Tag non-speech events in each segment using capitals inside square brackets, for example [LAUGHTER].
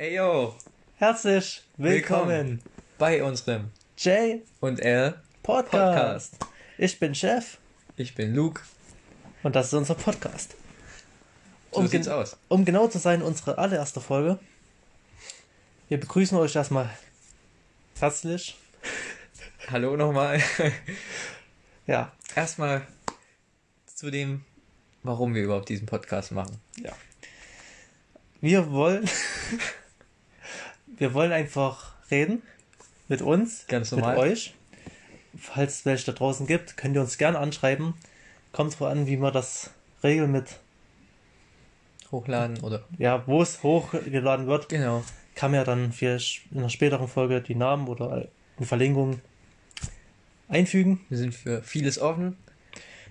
Ey yo, Herzlich willkommen, Willkommen. bei unserem Jay und L Podcast. Podcast. Ich bin Chef Ich bin Luke. und das ist unser Podcast. So Um, sieht's aus. um genau zu sein, unsere allererste Folge. Wir begrüßen euch erstmal herzlich. Hallo nochmal. Ja, Erstmal zu dem, warum wir überhaupt diesen Podcast machen. wir wollen, wir wollen einfach reden mit uns, Ganz mit normal. euch. Falls es welche da draußen gibt, könnt ihr uns gerne anschreiben. Kommt drauf an, wie man das regeln mit, Hochladen oder. ja, wo es hochgeladen wird. Genau. kann man ja dann vielleicht in einer späteren Folge die Namen oder eine Verlinkung einfügen. Wir sind für vieles offen.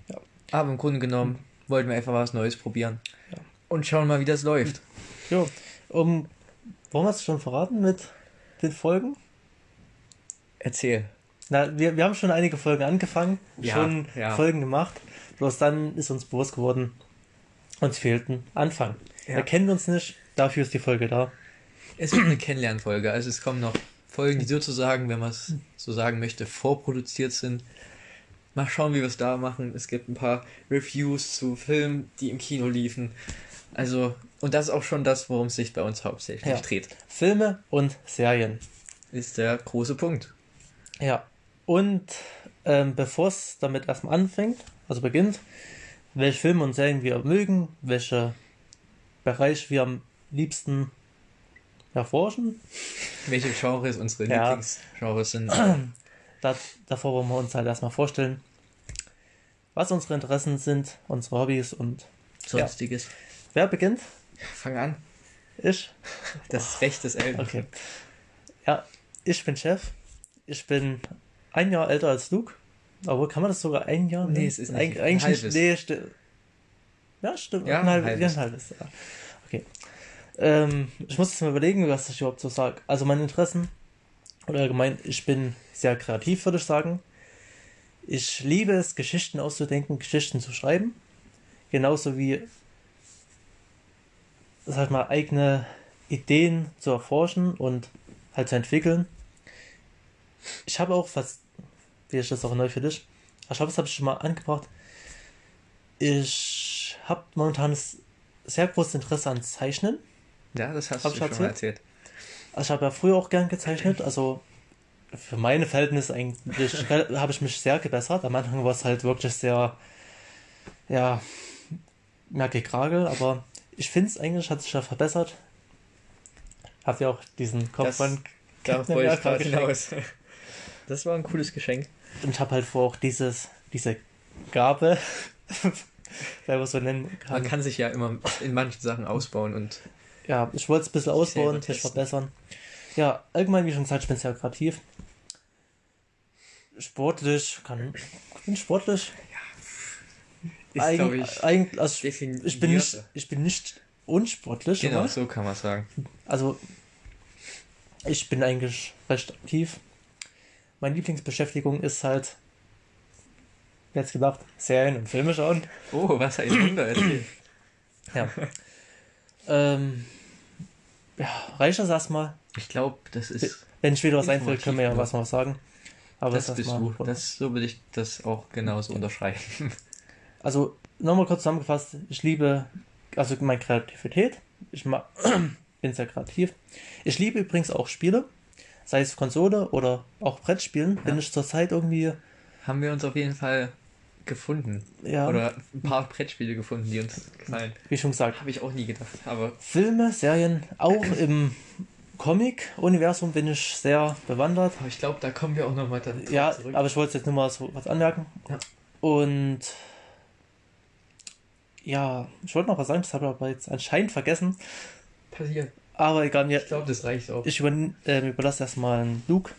Ja. Aber im Grunde genommen wollten wir einfach was Neues probieren. Ja. Und schauen mal, wie das läuft. Jo, um, wollen wir es schon verraten mit den Folgen? Erzähl. Na, wir, wir haben schon einige Folgen angefangen, Ja, schon ja. Folgen gemacht. Bloß dann ist uns bewusst geworden, uns fehlt ein Anfang. Ja. Wir kennen uns nicht, dafür ist die Folge da. Es wird eine Kennenlernfolge. Also es kommen noch Folgen, die sozusagen, wenn man es so sagen möchte, vorproduziert sind. Mal schauen, wie wir es da machen. Es gibt ein paar Reviews zu Filmen, die im Kino liefen. Also, und das ist auch schon das, worum es sich bei uns hauptsächlich Ja. dreht. Filme und Serien. Ist der große Punkt. Ja, und ähm, bevor es damit erstmal anfängt, also beginnt, welche Filme und Serien wir mögen, welche Bereich wir am liebsten erforschen, Welche Genres unsere Ja. Lieblingsgenres sind. [CLEARS THROAT] da, davor wollen wir uns halt erstmal vorstellen, was unsere Interessen sind, unsere Hobbys und Sonstiges. wer beginnt? Fang an. Ich? Das Recht des Eltern. Okay. Ja, ich bin Chef. Ich bin ein Jahr älter als Luke. Aber kann man das sogar ein Jahr? Nee, nennen? es ist nicht. Eig Ein eigentlich nicht. halbes. Nee, sti ja, stimmt. Ja, ein, halb, halbes. Ein halbes. Ja. Okay. Ähm, ich muss jetzt mal überlegen, was ich überhaupt so sage. Also meine Interessen oder allgemein, ich bin sehr kreativ, würde ich sagen. Ich liebe es, Geschichten auszudenken, Geschichten zu schreiben. Genauso wie das halt mal eigene Ideen zu erforschen und halt zu entwickeln. Ich habe auch was, wie ist das auch neu für dich? Ich glaube, das habe ich schon mal angebracht. Ich habe momentan sehr großes Interesse an Zeichnen. Ja, das hast Hab du ich schon mal erzählt. Also ich habe ja früher auch gern gezeichnet, also für meine Verhältnisse eigentlich [LAUGHS] habe ich mich sehr gebessert. Am Anfang war es halt wirklich sehr, ja, mehr gekragel, aber ich finde es eigentlich hat sich ja verbessert. Hab ja auch diesen Kopf Das- von [LAUGHS] wollte ich gerade hinaus. [LAUGHS] Das war ein cooles Geschenk. Und ich habe halt vor auch dieses, diese Gabe, wenn man so nennen kann. Man kann sich ja immer in manchen Sachen ausbauen und Ja, ich wollte es ein bisschen ausbauen, testen. verbessern. Ja, allgemein, wie schon gesagt, ich bin sehr kreativ. Sportlich, kann, ich bin sportlich. Ist, Eig- glaube ich, eigentlich, also ich, bin nicht, ich bin nicht unsportlich, Genau, oder? so kann man sagen. Also, ich bin eigentlich recht aktiv. Meine Lieblingsbeschäftigung ist halt, wer hätte gedacht, Serien und Filme schauen. Oh, was ein Wunder erzählt. [CLEARS THROAT] Ja. ähm, ja, reicht das erstmal? Ich glaube, das ist. Wenn ich wieder was einfällt, können wir ja was noch sagen. Aber Das das bist du. Das, so würde ich das auch genauso unterschreiben. Also, nochmal kurz zusammengefasst, ich liebe, also meine Kreativität. Ich [CLEARS THROAT] bin sehr kreativ. Ich liebe übrigens auch Spiele, sei es Konsole oder auch Brettspielen. Bin Ja. ich zurzeit irgendwie, Haben wir uns auf jeden Fall gefunden. ja, Oder ein paar Brettspiele gefunden, die uns gefallen. wie schon gesagt, Habe ich auch nie gedacht. Aber Filme, Serien, auch im Comic-Universum bin ich sehr bewandert. aber ich glaube, da kommen wir auch nochmal dann Ja, zurück. aber ich wollte jetzt nur mal so was anmerken. Ja. Und ja, ich wollte noch was sagen, das habe ich aber jetzt anscheinend vergessen. passiert. Aber egal, mir, Ich glaube, das reicht auch. ich über, äh, überlasse erstmal einen Luke.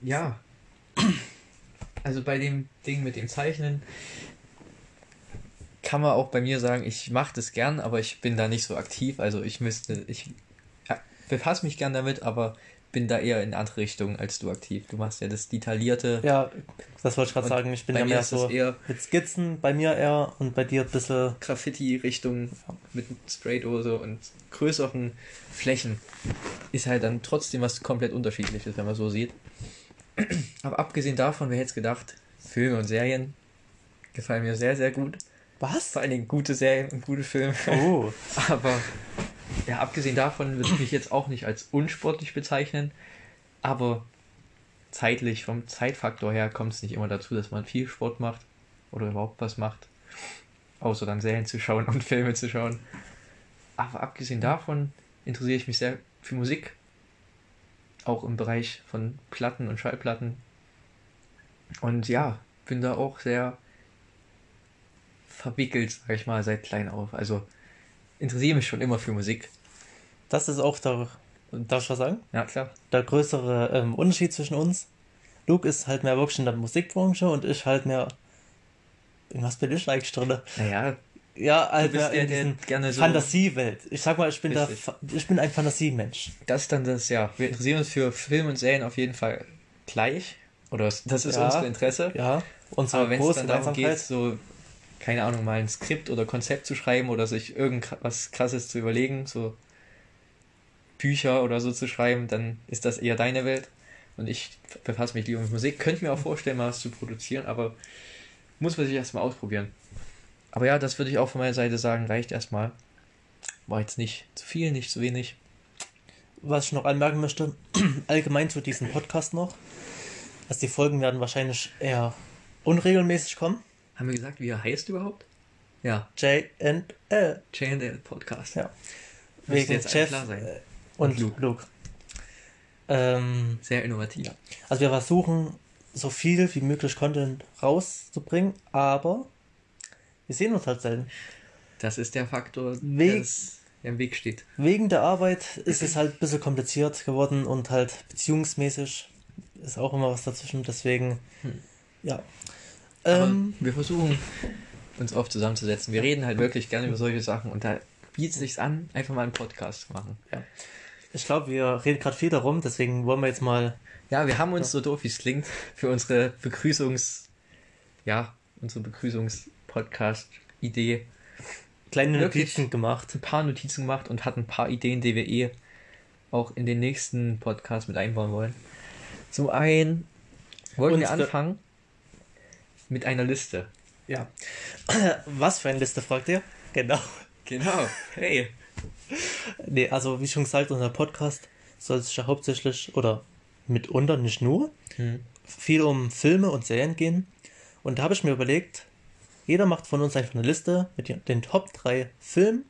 Ja. Also bei dem Ding mit dem Zeichnen kann man auch bei mir sagen, ich mache das gern, aber ich bin da nicht so aktiv. Also ich müsste, ich ja, befasse mich gern damit, aber bin da eher in andere Richtung als du aktiv. Du machst ja das detaillierte. Ja, das wollte ich gerade sagen. Ich bin ja mehr so eher- mit Skizzen, bei mir eher und bei dir ein bisschen. Graffiti-Richtung mit Spraydose und größeren Flächen ist halt dann trotzdem was komplett unterschiedliches, wenn man so sieht. Aber abgesehen davon, wer hätte es gedacht, Filme und Serien gefallen mir sehr, sehr gut. Was? Vor allen Dingen gute Serien und gute Filme. Oh. [LAUGHS] Aber ja, abgesehen davon würde ich mich jetzt auch nicht als unsportlich bezeichnen. Aber zeitlich, vom Zeitfaktor her, kommt es nicht immer dazu, dass man viel Sport macht oder überhaupt was macht. Außer dann Serien zu schauen [LAUGHS] und Filme zu schauen. Aber abgesehen davon interessiere ich mich sehr für Musik. Auch im Bereich von Platten und Schallplatten. Und ja, bin da auch sehr verwickelt, sag ich mal, seit klein auf. Also interessiere mich schon immer für Musik. Das ist auch der, darf ich was sagen? Ja, klar. Der größere ähm, Unterschied zwischen uns. Luke ist halt mehr wirklich in der Musikbranche und ich halt mehr. In was bin ich eigentlich drin? Naja, Ja, halt mehr in der gerne so- Fantasiewelt. Ich sag mal, ich bin, Richtig. Fa- ich bin ein Fantasiemensch. das ist dann das, ja. Wir interessieren uns für Film und Serien auf jeden Fall gleich. Oder das ist Ja. unser Interesse. Ja, unsere Aber wenn es dann darum geht, so, keine Ahnung, mal ein Skript oder Konzept zu schreiben oder sich irgendwas krasses zu überlegen, so Bücher oder so zu schreiben, dann ist das eher deine Welt. Und ich befasse mich lieber mit Musik. Könnte mir auch vorstellen, mal was zu produzieren, aber muss man sich erstmal ausprobieren. Aber ja, das würde ich auch von meiner Seite sagen, reicht erstmal. War jetzt nicht zu viel, nicht zu wenig. Was ich noch anmerken möchte, [CLEARS THROAT] allgemein zu diesem Podcast noch, dass die Folgen werden wahrscheinlich eher unregelmäßig kommen. Haben wir gesagt, wie er heißt überhaupt? Ja, J&L. J&L Podcast. Ja. Wegen jetzt Jeff klar sein. äh, und, Und Luke. Luke. Ähm, Sehr innovativ. Ja. also wir versuchen, so viel wie möglich Content rauszubringen, aber wir sehen uns halt selten. Das ist der Faktor, Weg- der im Weg steht. Wegen der Arbeit ist es halt ein bisschen kompliziert geworden und halt beziehungsmäßig ist auch immer was dazwischen, deswegen, ja. Ähm, wir versuchen, uns oft zusammenzusetzen. Wir reden halt wirklich gerne über solche Sachen und da bietet es sich an, einfach mal einen Podcast zu machen. ich glaube, wir reden gerade viel darum, deswegen wollen wir jetzt mal Ja, wir haben uns, so doof wie es klingt, für unsere Begrüßungs... Ja, unsere Begrüßungs-Podcast-Idee kleine? Notizen gemacht. ein paar Notizen gemacht und hatten ein paar Ideen, die wir eh auch in den nächsten Podcast mit einbauen wollen. Zum einen wollen wir anfangen mit einer Liste. Ja. [CLEARS THROAT] Was für eine Liste, fragt ihr? Genau. Genau. Hey. Nee, also wie schon gesagt, unser Podcast soll sich ja hauptsächlich oder mitunter nicht nur Hm. viel um Filme und Serien gehen. Und da habe ich mir überlegt, jeder macht von uns einfach eine Liste mit den- den Top 3 Filmen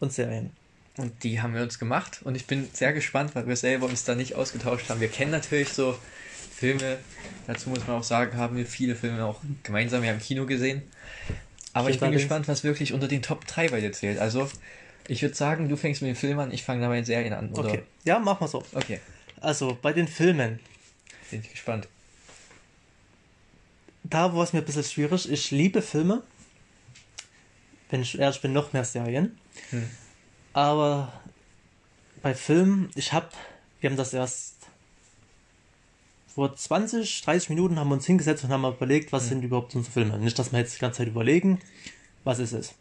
und Serien. Und die haben wir uns gemacht und ich bin sehr gespannt, weil wir selber uns da nicht ausgetauscht haben. Wir kennen natürlich so Filme, dazu muss man auch sagen, haben wir viele Filme auch gemeinsam ja im Kino gesehen. Aber ich Stimmt bin gespannt, was wirklich unter den Top 3 bei dir zählt. Also, ich würde sagen, du fängst mit den Filmen an, ich fange dabei mit den Serien an. Oder? Okay. Ja, machen wir so. Okay, Also bei den Filmen, bin ich gespannt. da war es mir ein bisschen schwierig. Ich liebe Filme. Wenn ich ehrlich bin, noch mehr Serien. Hm. Aber bei Filmen, ich habe, wir haben das erst vor 20, 30 Minuten haben wir uns hingesetzt und haben überlegt, was sind überhaupt unsere Filme. Nicht, dass wir jetzt die ganze Zeit überlegen, was ist es.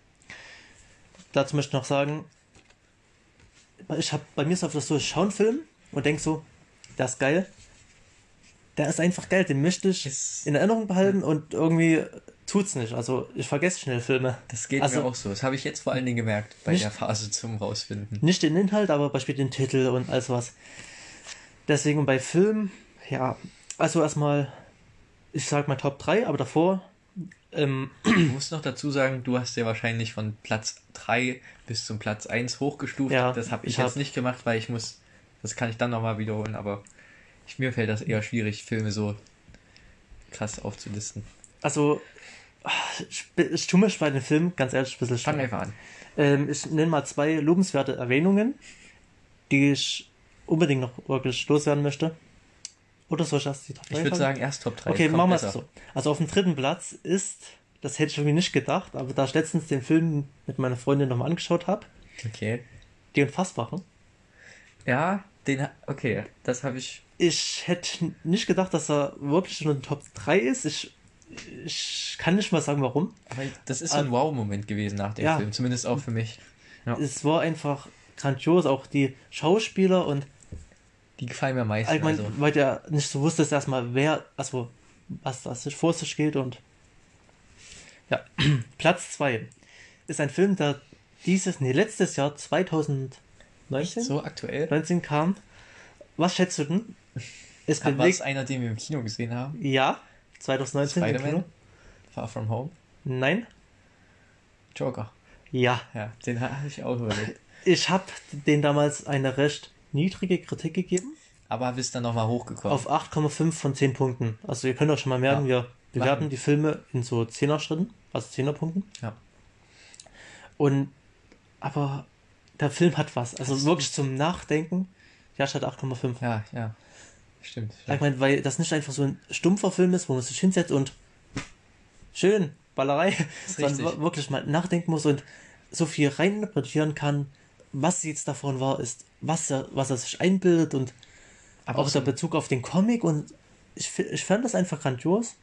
Dazu möchte ich noch sagen, ich habe bei mir ist oft so, ich schaue einen Film und denke so, der ist geil. Der ist einfach geil, den möchte ich Ist- in Erinnerung behalten und irgendwie tut's nicht. Also ich vergesse schnell Filme. Das geht Also- mir auch so. Das habe ich jetzt vor allen Dingen gemerkt bei Nicht- der Phase zum Rausfinden. Nicht den Inhalt, aber beispielsweise den Titel und all sowas. Deswegen bei Filmen, ja, also erstmal, ich sag mal Top 3, aber davor, ähm, Du musst noch dazu sagen, du hast ja wahrscheinlich von Platz 3 bis zum Platz 1 hochgestuft. Ja, das habe ich, ich jetzt hab- nicht gemacht, weil ich muss, das kann ich dann nochmal wiederholen, aber ich, mir fällt das eher schwierig, Filme so krass aufzulisten. also, ich, ich tue mich bei den Filmen ganz ehrlich ein bisschen Fang schwer. einfach an. Ähm, ich nenne mal zwei lobenswerte Erwähnungen, die ich unbedingt noch wirklich loswerden möchte. Oder soll ich erst die Top Ich 3 würde sagen? erst Top 3. Okay, machen wir es so. Also auf dem dritten Platz ist, das hätte ich irgendwie nicht gedacht, aber da ich letztens den Film mit meiner Freundin nochmal angeschaut habe, Okay. die Unfassbaren. Ja, Den, okay, das habe ich. Ich hätte nicht gedacht, dass er wirklich in den Top 3 ist. Ich, ich kann nicht mal sagen, warum. Aber das ist ein Wow-Moment gewesen nach dem Ja. Film, zumindest auch für mich. Ja. Es war einfach grandios, auch die Schauspieler und Die gefallen mir am meisten. allgemein, also. weil der nicht so wusste, erstmal wer, also was das sich vor sich geht und ja, [CLEARS THROAT] Platz 2 ist ein Film, der dieses, nee, letztes Jahr 2019 So aktuell? 19 kam. Was schätzt du denn? War es bewegt, einer, den wir im Kino gesehen haben? ja, 2019 im Spider-Man? Kino. Far From Home? Nein, Joker. ja. Ja, den habe ich auch überlegt. Ich habe den damals eine recht niedrige Kritik gegeben. Aber bist dann nochmal hochgekommen. Auf 8,5 von 10 Punkten. Also ihr könnt euch schon mal merken, Ja. wir bewerten Machen. die Filme in so 10er Schritten, also 10er Punkten. Ja. Und aber der Film hat was. Also du- wirklich zum Nachdenken. Ja, statt 8,5. Ja, ja. Stimmt. Ich meine, weil das nicht einfach so ein stumpfer Film ist, wo man sich hinsetzt und schön, Ballerei, [LAUGHS] sondern wirklich mal nachdenken muss und so viel reininterpretieren kann, was jetzt davon wahr ist, was er, was er sich einbildet und Aber auch der Bezug auf den Comic und ich, ich fand das einfach grandios.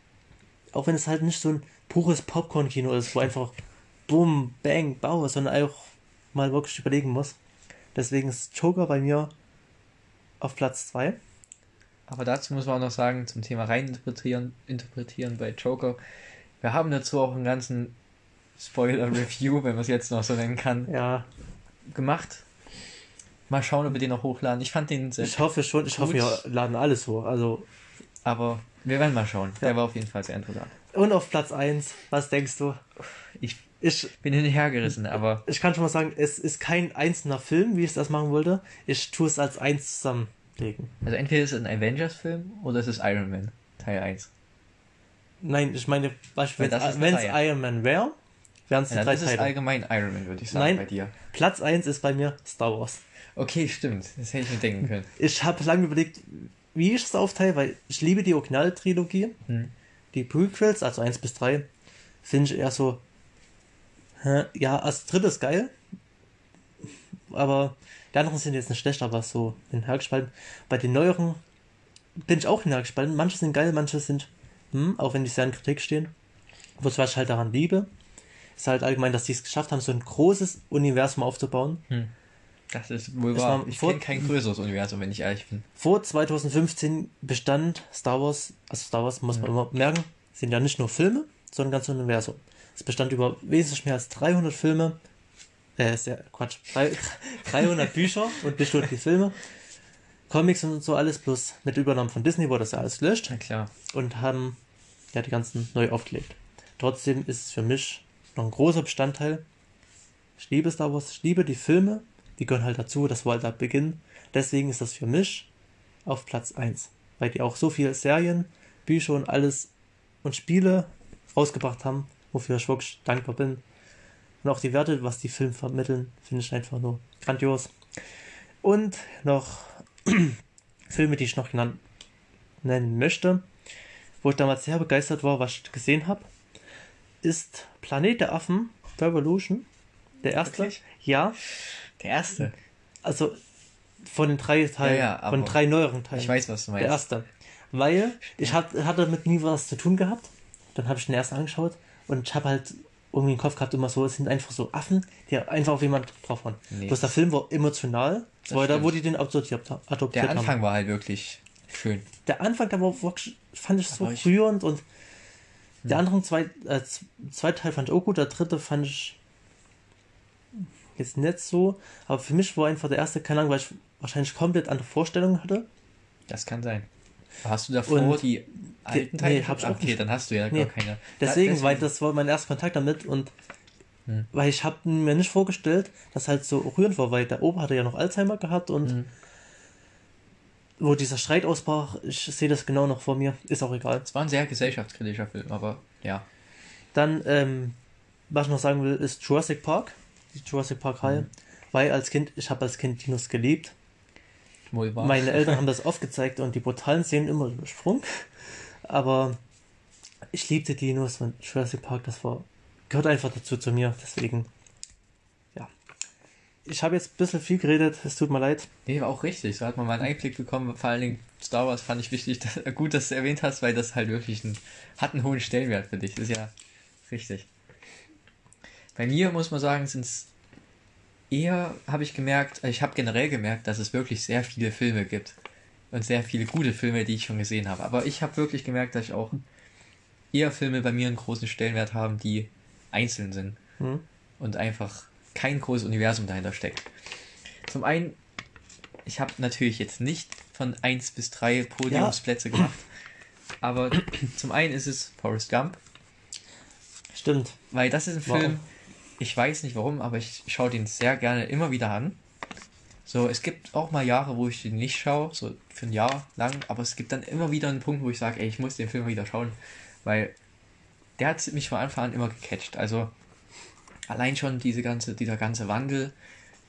Auch wenn es halt nicht so ein pures Popcorn-Kino ist, wo einfach Boom, Bang, Bau, sondern auch mal wirklich überlegen muss. Deswegen ist Joker bei mir auf Platz 2. aber dazu muss man auch noch sagen, zum Thema reininterpretieren interpretieren bei Joker. Wir haben dazu auch einen ganzen Spoiler-Review, wenn man es jetzt noch so nennen kann, Ja, gemacht. Mal schauen, ob wir den noch hochladen. Ich fand den sehr ich hoffe schon, ich hoffe, Gut. wir laden alles hoch. Also, aber wir werden mal schauen. Der Ja. war auf jeden Fall sehr interessant. und auf Platz 1, was denkst du? Ich Ich, bin hin und her gerissen, aber ich kann schon mal sagen, es ist kein einzelner Film, wie ich das machen wollte. Ich tue es als eins zusammenlegen. also entweder ist es ein Avengers-Film oder es ist Iron Man, Teil 1. Nein, ich meine, wenn es. Iron Man wäre, wären es die Ja, drei das ist Teile. allgemein Iron Man, würde ich sagen, Nein. bei dir. Platz 1 ist bei mir Star Wars. Okay, stimmt. Das hätte ich mir denken können. [LAUGHS] Ich habe lange überlegt, wie ich es aufteile, weil ich liebe die Originaltrilogie. Hm. Die Prequels, also 1 bis 3, finde ich eher so. hä, Ja, als drittes geil. Aber die anderen sind jetzt nicht schlecht, aber so in hergespalten. Bei den neueren bin ich auch hinhergespalten. Manche sind geil, manche sind, hm, auch wenn die sehr in Kritik stehen. Was ich halt daran liebe, ist halt allgemein, dass die es geschafft haben, so ein großes Universum aufzubauen. Das ist wohl wahr. Ich kenne kein größeres Universum, wenn ich ehrlich bin. Vor 2015 bestand Star Wars, also Star Wars muss man immer merken, sind ja nicht nur Filme, sondern ein ganzes Universum. Es bestand über wesentlich mehr als 300 Filme, äh, ist ja Quatsch, drei- [LAUGHS] 300 Bücher und nur die Filme, Comics und so alles, plus mit Übernahme von Disney wurde das ja alles gelöscht Na klar. und haben ja die ganzen neu aufgelegt. Trotzdem ist es für mich noch ein großer Bestandteil. Ich liebe Star Wars, ich liebe die Filme, die gehören halt dazu, das war halt der Beginn. Deswegen ist das für mich auf Platz 1, weil die auch so viele Serien, Bücher und alles und Spiele rausgebracht haben, wofür ich wirklich dankbar bin. Und auch die Werte, was die Filme vermitteln, finde ich einfach nur grandios. Und noch [CLEARS THROAT] Filme, die ich noch nennen möchte, wo ich damals sehr begeistert war, was ich gesehen habe, ist Planet der Affen Revolution. Der erste. Wirklich? Ja, Der erste. also von den drei Teilen, Ja, ja, von drei neueren Teilen. Ich weiß, was du der meinst. erste. Weil ich hat, hatte damit nie was zu tun gehabt. Dann habe ich den ersten angeschaut und ich habe halt irgendwie im Kopf gehabt, immer so, es sind einfach so Affen, die einfach auf jemand drauf waren. Nee. Bloß der Film war emotional, Das weil da, stimmt. wo die den adoptiert, adoptiert Der haben. Anfang war halt wirklich schön. der Anfang, der war wirklich, fand ich so rührend und der anderen zwei, äh, zweite Teil fand ich auch gut, der dritte fand ich jetzt nicht so, aber für mich war einfach der erste keine Ahnung, weil ich wahrscheinlich komplett andere Vorstellungen hatte. Das kann sein. Hast du davor Und die alten nee, Teile? hab ich auch okay, nicht. dann hast du ja Nee, gar keine. Deswegen, Ja, weil das war mein erster Kontakt damit und Hm. weil ich habe mir nicht vorgestellt, dass halt so rührend war, weil der Opa hatte ja noch Alzheimer gehabt und Hm. Wo dieser Streit ausbrach, ich sehe das genau noch vor mir, ist auch egal. Es war ein sehr gesellschaftskritischer Film, aber ja. Dann, ähm, was ich noch sagen will, ist Jurassic Park, die Jurassic Park-Reihe, Mhm. weil als Kind, ich habe als Kind Dinos geliebt. Wohl wahr. Meine Eltern haben das [LAUGHS] oft gezeigt und die brutalen Szenen immer übersprungen. Aber ich liebte Dinos und Jurassic Park, das war, gehört einfach dazu zu mir, deswegen. Ich habe jetzt ein bisschen viel geredet, es tut mir leid. Nee, war auch richtig. So hat man mal einen Einblick bekommen. Vor allen Dingen Star Wars fand ich wichtig, [LAUGHS] dass, gut, dass du erwähnt hast, weil das halt wirklich ein, hat einen hohen Stellenwert für dich. Das ist ja richtig. Bei mir muss man sagen, sind es eher, habe ich gemerkt, also ich habe generell gemerkt, dass es wirklich sehr viele Filme gibt. Und sehr viele gute Filme, die ich schon gesehen habe. Aber ich habe wirklich gemerkt, dass ich auch eher Filme bei mir einen großen Stellenwert haben, die einzeln sind. Hm? Und einfach kein großes Universum dahinter steckt. Zum einen, ich habe natürlich jetzt nicht von 1 bis 3 Podiumsplätze ja. gemacht. Aber zum einen ist es Forrest Gump. Stimmt. Weil das ist ein Film, warum? ich weiß nicht warum, aber ich schaue den sehr gerne immer wieder an. So, es gibt auch mal Jahre, wo ich den nicht schaue, so für ein Jahr lang, aber es gibt dann immer wieder einen Punkt, wo ich sage, ey, ich muss den Film wieder schauen, weil der hat mich von Anfang an immer gecatcht. Also allein schon diese ganze, dieser ganze Wandel,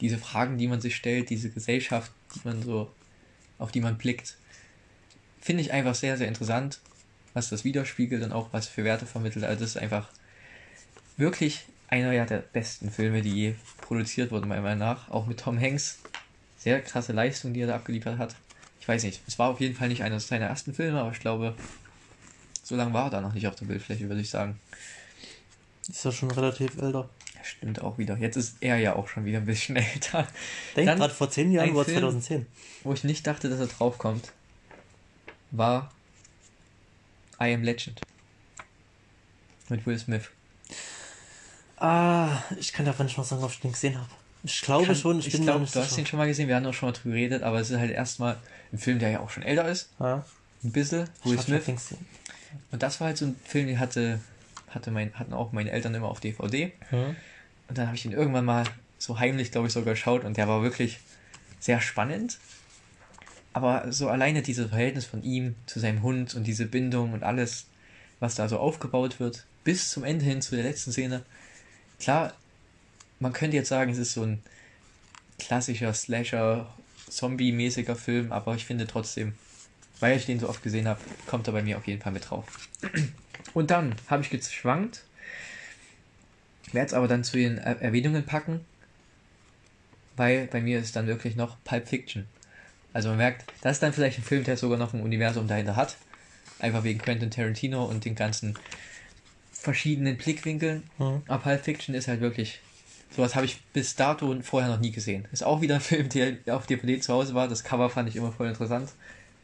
diese Fragen, die man sich stellt, diese Gesellschaft, die man so, auf die man blickt, finde ich einfach sehr, sehr interessant, was das widerspiegelt und auch was für Werte vermittelt. Also das ist einfach wirklich einer ja, der besten Filme, die je produziert wurden, meiner Meinung nach. Auch mit Tom Hanks. Sehr krasse Leistung, die er da abgeliefert hat. Ich weiß nicht, es war auf jeden Fall nicht einer seiner ersten Filme, aber ich glaube, so lange war er da noch nicht auf der Bildfläche, würde ich sagen. Ist ja schon relativ älter. Stimmt auch wieder. Jetzt ist er ja auch schon wieder ein bisschen [LAUGHS] älter. Denk gerade vor zehn Jahren war 2010. Wo ich nicht dachte, dass er draufkommt, war I Am Legend. Mit Will Smith. Ah, ich kann davon nicht mal sagen, ob ich den gesehen habe. Ich glaube kann, schon, ich, ich bin glaub, Du hast den schon mal gesehen, wir haben auch schon mal drüber geredet, aber es ist halt erstmal ein Film, der ja auch schon älter ist. Ja. Ein bisschen. Will Smith. Und das war halt so ein Film, den hatte, hatte mein, hatten auch meine Eltern immer auf DVD. Mhm. Und dann habe ich ihn irgendwann mal so heimlich, glaube ich, sogar geschaut und der war wirklich sehr spannend. Aber so alleine dieses Verhältnis von ihm zu seinem Hund und diese Bindung und alles, was da so aufgebaut wird, bis zum Ende hin zu der letzten Szene, klar, man könnte jetzt sagen, es ist so ein klassischer Slasher, Zombie-mäßiger Film, aber ich finde trotzdem, weil ich den so oft gesehen habe, kommt er bei mir auf jeden Fall mit drauf. Und dann habe ich geschwankt, werde es aber dann zu den Erwähnungen packen, weil bei mir ist dann wirklich noch Pulp Fiction. Also man merkt, das ist dann vielleicht ein Film, der sogar noch ein Universum dahinter hat. Einfach wegen Quentin Tarantino und den ganzen verschiedenen Blickwinkeln. Mhm. Aber Pulp Fiction ist halt wirklich. Sowas habe ich bis dato vorher noch nie gesehen. Ist auch wieder ein Film, der auf DVD zu Hause war. Das Cover fand ich immer voll interessant.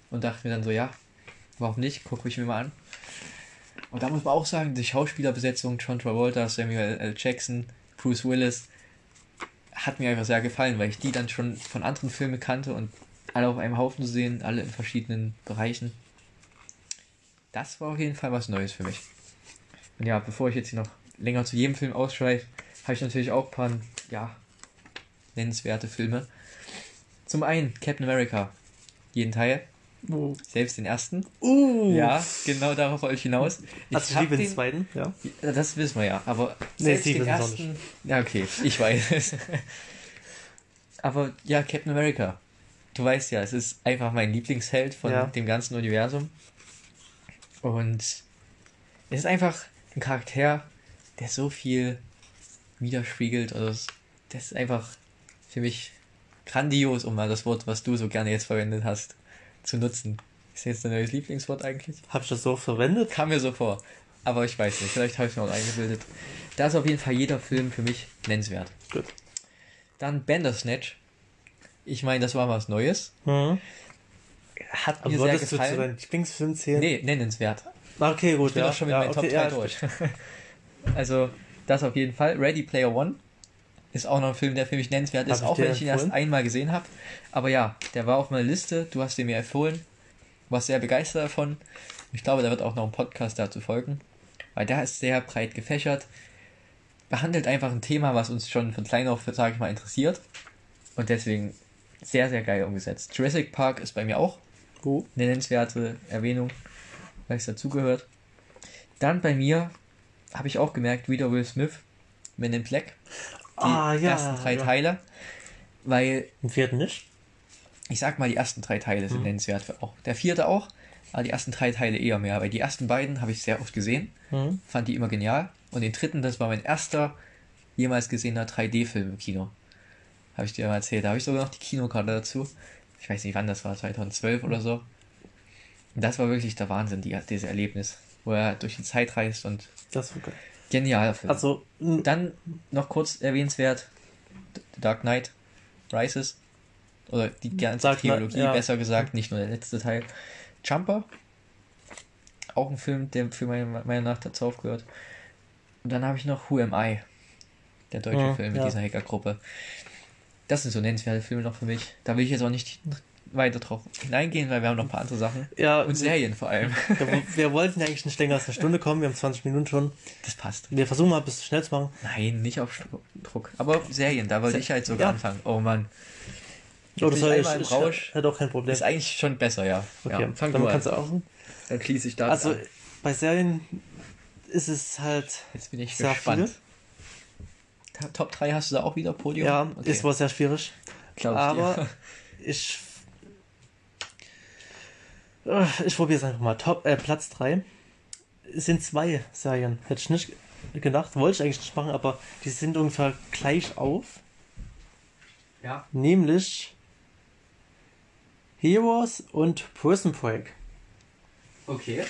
Und dachte mir dann so, ja, warum nicht? Gucke ich mir mal an. Und da muss man auch sagen, die Schauspielerbesetzung, John Travolta, Samuel L. Jackson, Bruce Willis, hat mir einfach sehr gefallen, weil ich die dann schon von anderen Filmen kannte und alle auf einem Haufen zu sehen, alle in verschiedenen Bereichen. Das war auf jeden Fall was Neues für mich. Und ja, bevor ich jetzt hier noch länger zu jedem Film ausschweife, habe ich natürlich auch ein paar, ja, nennenswerte Filme. Zum einen Captain America. Jeden Teil. Oh. Selbst den ersten. Uh. Ja, genau darauf wollte ich hinaus. Ich Hast du den zweiten? Ja. Das wissen wir ja, aber nee, selbst den ersten. Ja, okay, ich weiß es. [LAUGHS] aber ja, Captain America. Du weißt ja, es ist einfach mein Lieblingsheld von ja. dem ganzen Universum. Und es ist einfach ein Charakter, der so viel widerspiegelt. Also das ist einfach für mich grandios, um mal das Wort, was du so gerne jetzt verwendet hast, zu nutzen. Ist jetzt dein neues Lieblingswort eigentlich? Hab ich das so verwendet? Kam mir so vor. Aber ich weiß nicht, vielleicht habe ich mir auch eingebildet. Da ist auf jeden Fall jeder Film für mich nennenswert. Gut. Dann Bandersnatch. Ich meine, das war was Neues. Mhm. Hat mir sehr gefallen. Du zu deinen zählen? Nee, nennenswert. Okay, gut. Ich bin ja, auch schon mit ja, meinen okay, Top 3 ja, durch. [LAUGHS] also, das auf jeden Fall. Ready Player One ist auch noch ein Film, der für mich nennenswert ist, auch wenn ich ihn erst einmal gesehen habe. Aber ja, der war auf meiner Liste. Du hast ihn mir empfohlen. War sehr begeistert davon. Ich glaube, da wird auch noch ein Podcast dazu folgen. Weil der ist sehr breit gefächert. Behandelt einfach ein Thema, was uns schon von klein auf, sage ich mal, interessiert. Und deswegen sehr, sehr geil umgesetzt. Jurassic Park ist bei mir auch oh. eine nennenswerte Erwähnung weil es dazugehört. Dann bei mir habe ich auch gemerkt, wieder Will Smith, Men in Black. Die ah, ja, ersten drei ja. Teile. Weil. Im vierten nicht? Ich sag mal, die ersten drei Teile sind mhm. nennenswert für auch. Der vierte auch, aber die ersten drei Teile eher mehr, weil die ersten beiden habe ich sehr oft gesehen. Mhm. Fand die immer genial. Und den dritten, das war mein erster jemals gesehener 3D-Film im Kino. Habe ich dir mal erzählt. Da habe ich sogar noch die Kinokarte dazu. Ich weiß nicht, wann das war, 2012 oder so. Und das war wirklich der Wahnsinn, die, dieses Erlebnis, wo er durch die Zeit reist und Das war geil. Genial. Film. Also, Dann noch kurz erwähnenswert: The Dark Knight Rises. Oder die ganze Dark Knight, Trilogie, ja. besser gesagt, nicht nur der letzte Teil. Jumper. Auch ein Film, der für meine Meinung nach dazu aufgehört. Und dann habe ich noch Who Am I? Der deutsche Ja, Film mit ja. dieser Hackergruppe. Das sind so nennenswerte Filme noch für mich. Da will ich jetzt auch nicht weiter drauf hineingehen, weil wir haben noch ein paar andere Sachen. ja, Und Serien vor allem. wir, [LAUGHS] wir wollten ja eigentlich nicht länger als eine Stunde kommen. Wir haben 20 Minuten schon. Das passt. Wir versuchen mal ein bisschen schnell zu machen. Nein, nicht auf Druck. Aber Serien, da wollte ich halt sogar ja. anfangen. Oh Mann. Oh, das soll ich, einmal im Rausch. hat auch kein Problem. Ist eigentlich schon besser, ja. Okay, ja, fang dann du an. kannst du auch. Dann schließe ich da Also, an. bei Serien ist es halt. Jetzt bin ich sehr gespannt. Ta- Top 3 hast du da auch wieder Podium? Ja, okay. es war sehr schwierig. Glaub ich aber dir. [LAUGHS] ich. Ich probiere es einfach mal. Top, äh, Platz 3. Es sind zwei Serien. Hätte ich nicht gedacht. Wollte ich eigentlich nicht machen, aber die sind ungefähr gleich auf. Ja. Nämlich Heroes und Prison Break. Okay.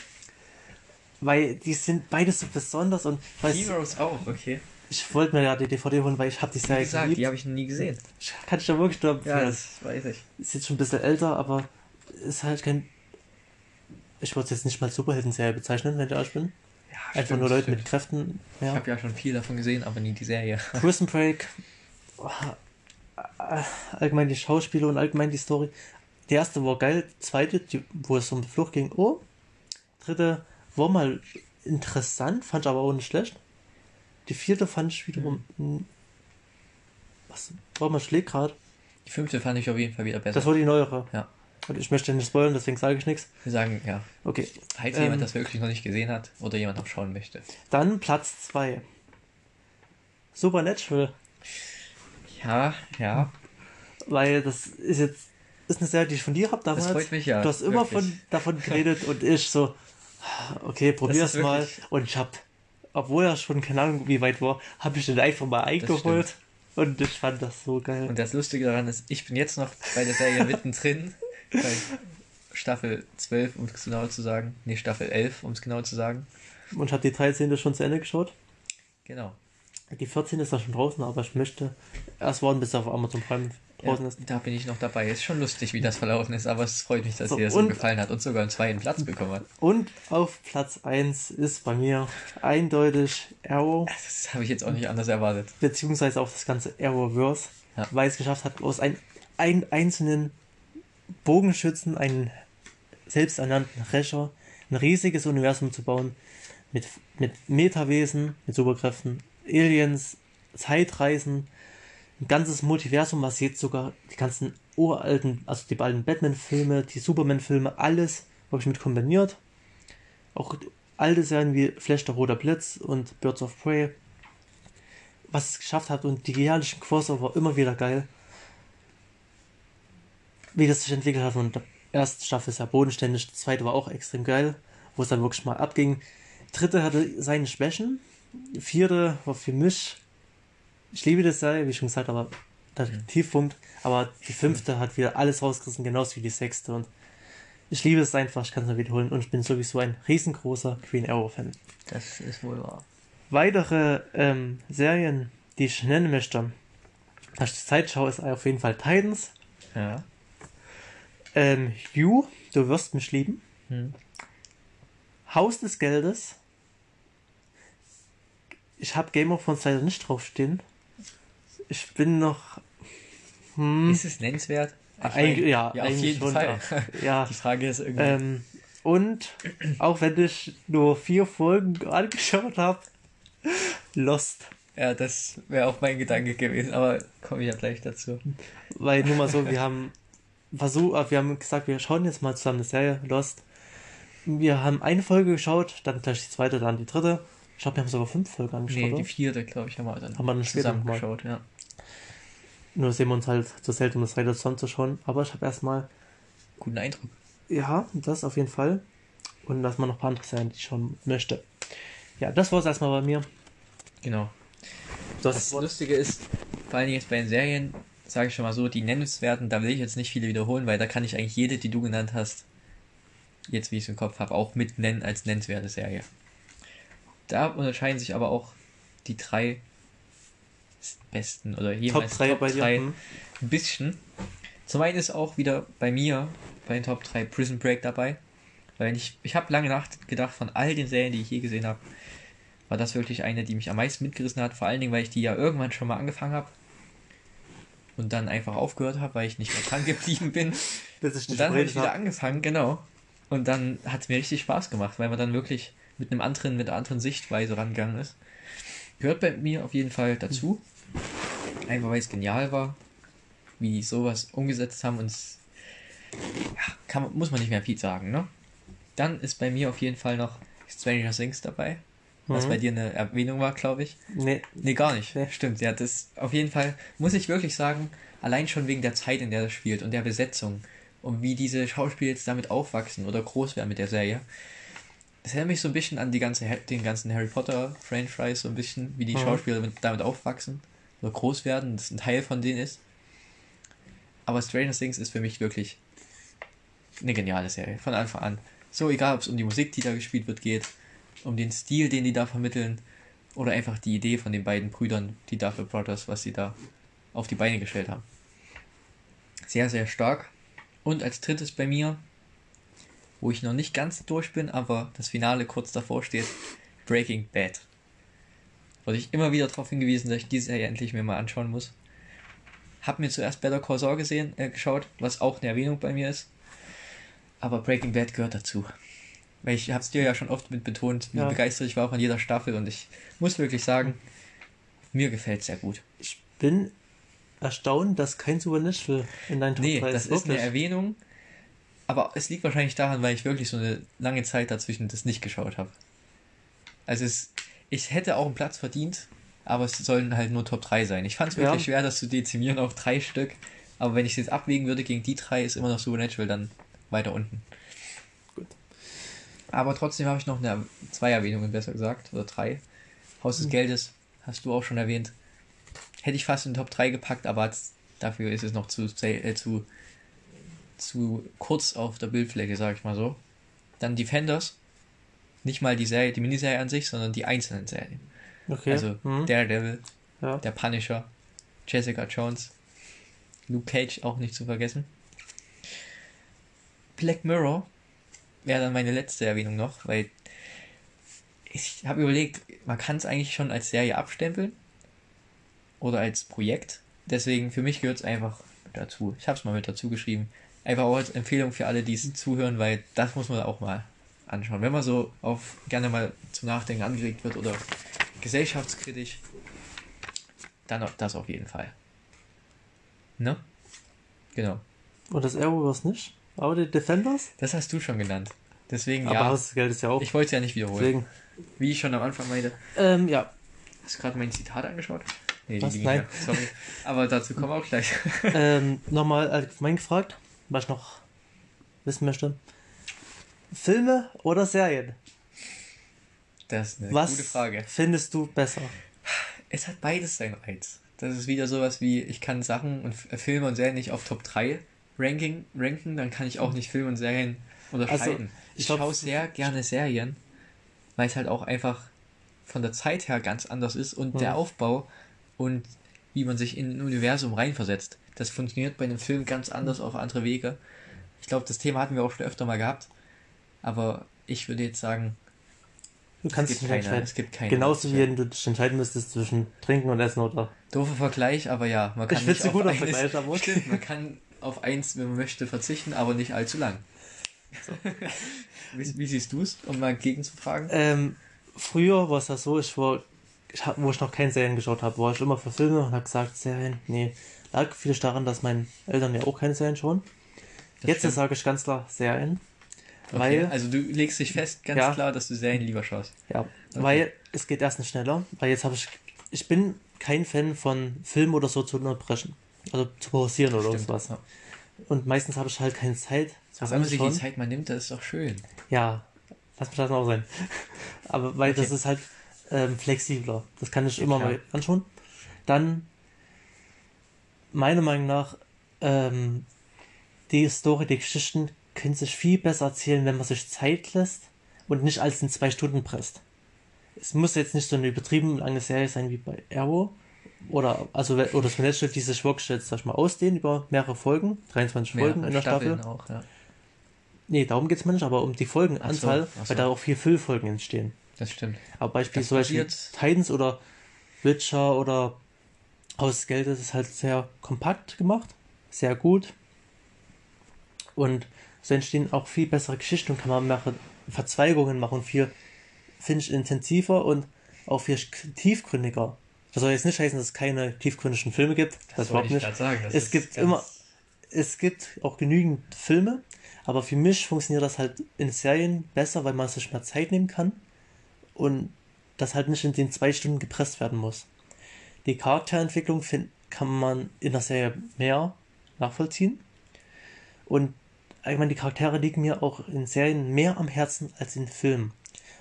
Weil die sind beide so besonders und Heroes auch, okay. ich wollte mir ja die DVD holen, weil ich habe die Serie gesagt, geliebt. die habe ich noch nie gesehen. Ich kann ich da wirklich nur empfehlen. das weiß ich. ist jetzt schon ein bisschen älter, aber ist halt kein. Ich würde es jetzt nicht mal Superhelden-Serie bezeichnen, wenn ich ehrlich bin. Ja, Einfach stimmt, nur Leute stimmt. mit Kräften. Ich Ja. habe ja schon viel davon gesehen, aber nie die Serie. [LAUGHS] Prison Break. oh, äh, allgemein die Schauspieler und allgemein die Story. Die erste war geil, die zweite, die, wo es um die Flucht ging, oh. Dritte war mal interessant, fand ich aber auch nicht schlecht. Die vierte fand ich wiederum. mh, Was war mal schlägt gerade? Die fünfte fand ich auf jeden Fall wieder besser. Das war die neuere. Ja. Und ich möchte nicht spoilern, deswegen sage ich nichts. Wir sagen, ja, Okay. falls Ähm. jemand das wirklich noch nicht gesehen hat oder jemand noch schauen möchte. Dann Platz 2. Supernatural. Ja, ja. Weil das ist jetzt ist eine Serie, die ich von dir habe damals. Das freut mich ja. Du hast immer wirklich. von, davon geredet [LAUGHS] und ich so, okay, probier's mal. Und ich hab, obwohl er schon keine Ahnung wie weit war, habe ich den einfach mal eingeholt. Und ich fand das so geil. Und das Lustige daran ist, ich bin jetzt noch bei der Serie mittendrin. [LAUGHS] Staffel 12, um es genau zu sagen. Nee, Staffel 11, um es genau zu sagen. Und ich habe die 13. schon zu Ende geschaut. Genau. Die 14 ist da schon draußen, aber ich möchte erst warten, bis er auf Amazon Prime Ja, draußen ist. da bin ich noch dabei. Ist schon lustig, wie das verlaufen ist, aber es freut mich, dass So, dir das so gefallen hat und sogar einen zweiten Platz bekommen hat. Und auf Platz 1 ist bei mir eindeutig Arrow. Das habe ich jetzt auch nicht anders erwartet. beziehungsweise auch das ganze Arrowverse, Ja. weil es geschafft hat, aus ein, ein einzelnen Bogenschützen einen selbsternannten Rächer ein riesiges Universum zu bauen mit, mit Metawesen, mit Superkräften, Aliens, Zeitreisen, ein ganzes Multiversum, was jetzt sogar die ganzen uralten, also die beiden Batman-Filme, die Superman-Filme, alles wirklich mit kombiniert. Auch alte Serien wie Flash der Roter Blitz und Birds of Prey was es geschafft hat und die genialischen Crossover immer wieder geil. Wie das sich entwickelt hat und die erste Staffel ist ja bodenständig, die zweite war auch extrem geil, wo es dann wirklich mal abging. Dritte hatte seine Schwächen, die vierte war für mich, ich liebe das Serie, wie schon gesagt, aber der Tiefpunkt, aber die fünfte hat wieder alles rausgerissen, genauso wie die sechste und ich liebe es einfach, ich kann es nur wiederholen und ich bin sowieso ein riesengroßer Queen Arrow Fan. Das ist wohl wahr. Weitere ähm, Serien, die ich nennen möchte, dass ich die Zeit schaue, ist auf jeden Fall Titans. Ja. Ähm, You, du wirst mich lieben. Hm. Haus des Geldes. Ich habe Game of Thrones leider nicht draufstehen. Ich bin noch. Hm, Ist es nennenswert? Eig- mein, ja, ja, auf jeden schon, Fall. [LAUGHS] ja. Die Frage ist irgendwie. Ähm, und auch wenn ich nur vier Folgen angeschaut habe, Lost. ja, das wäre auch mein Gedanke gewesen, aber komme ich ja gleich dazu. Weil nur mal so, wir haben versucht, wir haben gesagt, wir schauen jetzt mal zusammen eine Serie, Lost. Wir haben eine Folge geschaut, dann gleich die zweite, dann die dritte. Ich glaube, wir haben sogar fünf Folgen angeschaut. Nee, die vierte, glaube ich, haben wir dann Haben wir dann zusammen geschaut, ja. Nur sehen wir uns halt zu selten, um das Serie zusammenzuschauen. Aber ich habe erstmal, Guten Eindruck. ja, das auf jeden Fall. Und dass man noch ein paar andere Serien, die ich schauen möchte. Ja, das war es erstmal bei mir. Genau. Das Das Lustige ist, vor allem jetzt bei den Serien, sage ich schon mal so, die nennenswerten, da will ich jetzt nicht viele wiederholen, weil da kann ich eigentlich jede, die du genannt hast, jetzt wie ich es im Kopf habe, auch mit nennen als nennenswerte Serie. Da unterscheiden sich aber auch die drei besten oder jeweils Top 3 Top bei dir. Hm. ein bisschen. Zum einen ist auch wieder bei mir bei den Top 3 Prison Break dabei. Weil ich, ich habe lange nachgedacht, von all den Serien, die ich je gesehen habe, war das wirklich eine, die mich am meisten mitgerissen hat. Vor allen Dingen, weil ich die ja irgendwann schon mal angefangen habe und dann einfach aufgehört habe, weil ich nicht mehr dran geblieben bin. [LAUGHS] und dann habe ich wieder angefangen, genau. Und dann hat es mir richtig Spaß gemacht, weil man dann wirklich mit einem anderen, mit einer anderen Sichtweise rangegangen ist. Gehört bei mir auf jeden Fall dazu. Einfach weil es genial war, wie die sowas umgesetzt haben und ja, kann, muss man nicht mehr viel sagen, ne? Dann ist bei mir auf jeden Fall noch Stranger Things dabei. Was mhm. bei dir eine Erwähnung war, glaube ich. Nee. Nee, gar nicht. Nee. Stimmt, ja, das auf jeden Fall, muss ich wirklich sagen, allein schon wegen der Zeit, in der das spielt und der Besetzung und wie diese Schauspieler jetzt damit aufwachsen oder groß werden mit der Serie. Das erinnert mich so ein bisschen an die ganze, den ganzen Harry Potter Franchise, so ein bisschen, wie die mhm. Schauspieler mit, damit aufwachsen oder groß werden, das ein Teil von denen ist. Aber Stranger Things ist für mich wirklich eine geniale Serie, von Anfang an. So, egal ob es um die Musik, die da gespielt wird, geht, um den Stil, den die da vermitteln, oder einfach die Idee von den beiden Brüdern, die Duffer Brothers, was sie da auf die Beine gestellt haben. Sehr, sehr stark. Und als drittes bei mir, wo ich noch nicht ganz durch bin, aber das Finale kurz davor steht, Breaking Bad. Wurde ich immer wieder darauf hingewiesen, dass ich diese Serie endlich mir mal anschauen muss. Hab mir zuerst Better Call Saul gesehen, äh, geschaut, was auch eine Erwähnung bei mir ist. Aber Breaking Bad gehört dazu. Weil ich habe es dir ja schon oft mit betont, wie ja. begeistert ich war von jeder Staffel und ich muss wirklich sagen, mir gefällt es sehr gut. Ich bin erstaunt, dass kein Supernatural in deinen Top nee, 3 ist. das ist eine Erwähnung, aber es liegt wahrscheinlich daran, weil ich wirklich so eine lange Zeit dazwischen das nicht geschaut habe. Also es, ich hätte auch einen Platz verdient, aber es sollen halt nur Top 3 sein. Ich fand es wirklich ja. schwer, das zu dezimieren auf drei Stück, aber wenn ich es jetzt abwägen würde gegen die drei, ist immer noch Supernatural dann weiter unten. Aber trotzdem habe ich noch eine, zwei Erwähnungen, besser gesagt, oder drei. Haus des mhm. Geldes, hast du auch schon erwähnt. Hätte ich fast in den Top 3 gepackt, aber dafür ist es noch zu, äh, zu, zu kurz auf der Bildfläche, sage ich mal so. Dann Defenders. Nicht mal die Serie, die Miniserie an sich, sondern die einzelnen Serien. Okay. Also mhm. Daredevil, ja. der Punisher, Jessica Jones, Luke Cage auch nicht zu vergessen. Black Mirror wäre dann meine letzte Erwähnung noch, weil ich habe überlegt, man kann es eigentlich schon als Serie abstempeln oder als Projekt. Deswegen für mich gehört es einfach dazu. Ich habe es mal mit dazu geschrieben. Einfach auch als Empfehlung für alle, die es zuhören, weil das muss man auch mal anschauen. Wenn man so auf gerne mal zum Nachdenken angeregt wird oder gesellschaftskritisch, dann das auf jeden Fall. Ne? Genau. Und das Arrowverse nicht? Aber die Defenders? Das hast du schon genannt. Deswegen Aber ja. Aber Geld ist ja auch. Ich wollte es ja nicht wiederholen. Deswegen. Wie ich schon am Anfang meinte. Ähm, ja. Hast du gerade mein Zitat angeschaut? Nee, was? Nein. Sorry. Aber dazu kommen wir auch gleich. [LAUGHS] ähm, nochmal allgemein gefragt, was ich noch wissen möchte. Filme oder Serien? Das ist eine was gute Frage. Findest du besser? Es hat beides seinen Reiz. Das ist wieder sowas wie, ich kann Sachen und Filme und Serien nicht auf Top 3 Ranking, ranken, dann kann ich auch nicht Filme und Serien unterscheiden. Also, ich, ich schaue sehr gerne Serien, weil es halt auch einfach von der Zeit her ganz anders ist und hm. der Aufbau und wie man sich in ein Universum reinversetzt. Das funktioniert bei einem Film ganz anders auf andere Wege. Ich glaube, das Thema hatten wir auch schon öfter mal gehabt. Aber ich würde jetzt sagen, du kannst es gibt keine, entscheiden. Es gibt keine. Genauso wie wenn du dich entscheiden müsstest zwischen Trinken und Essen oder. Doofer Vergleich, aber ja, man kann ich nicht auf gut eines, Vergleich, aber [LAUGHS] stimmt, man kann auf eins, wenn man möchte, verzichten, aber nicht allzu lang. So. [LAUGHS] wie, wie, siehst du es, um mal gegenzufragen? Ähm, früher war es ja so, ich war, ich hab, wo ich noch keine Serien geschaut habe, war ich immer für Filme und habe gesagt, Serien, nee. Lag vieles daran, dass meine Eltern ja auch keine Serien schauen. Das Jetzt sage ich ganz klar Serien. Okay, weil, also du legst dich fest, ganz ja, klar, dass du Serien lieber schaust. Ja, okay. weil es geht erstens schneller, weil jetzt habe ich, ich bin kein Fan von Filmen oder so zu unterbrechen. Also zu pausieren oder Stimmt, sowas. Ja. Und meistens habe ich halt keine Zeit. Was immer sich die Zeit man nimmt, das ist doch schön. Ja, lass mich das auch sein. [LAUGHS] Aber weil okay. das ist halt ähm, flexibler. Das kann ich ja, immer klar. mal anschauen. Dann meiner Meinung nach, ähm, die Story, die Geschichten können sich viel besser erzählen, wenn man sich Zeit lässt und nicht alles in zwei Stunden presst. Es muss jetzt nicht so eine übertrieben lange Serie sein wie bei Arrow. Oder, also, oder das Netflix, die sich wirklich jetzt, sag ich mal, ausdehnen über mehrere Folgen, 23 mehrere Folgen in der Staffeln Staffel. Auch, ja. Nee, darum geht es mir nicht, aber um die Folgenanzahl, so, so. weil da auch vier Füllfolgen entstehen. Das stimmt. Aber beispielsweise Titans oder Witcher oder Haus des Geldes ist halt sehr kompakt gemacht, sehr gut. Und so entstehen auch viel bessere Geschichten und kann man mehrere Verzweigungen machen, viel, finde ich, intensiver und auch viel tiefgründiger. Das soll jetzt nicht heißen, dass es keine tiefgründigen Filme gibt. Das, das überhaupt nicht. Sagen, das es gibt immer, es gibt auch genügend Filme, aber für mich funktioniert das halt in Serien besser, weil man sich mehr Zeit nehmen kann und das halt nicht in den zwei Stunden gepresst werden muss. Die Charakterentwicklung find, kann man in der Serie mehr nachvollziehen und ich meine, die Charaktere liegen mir auch in Serien mehr am Herzen als in Filmen.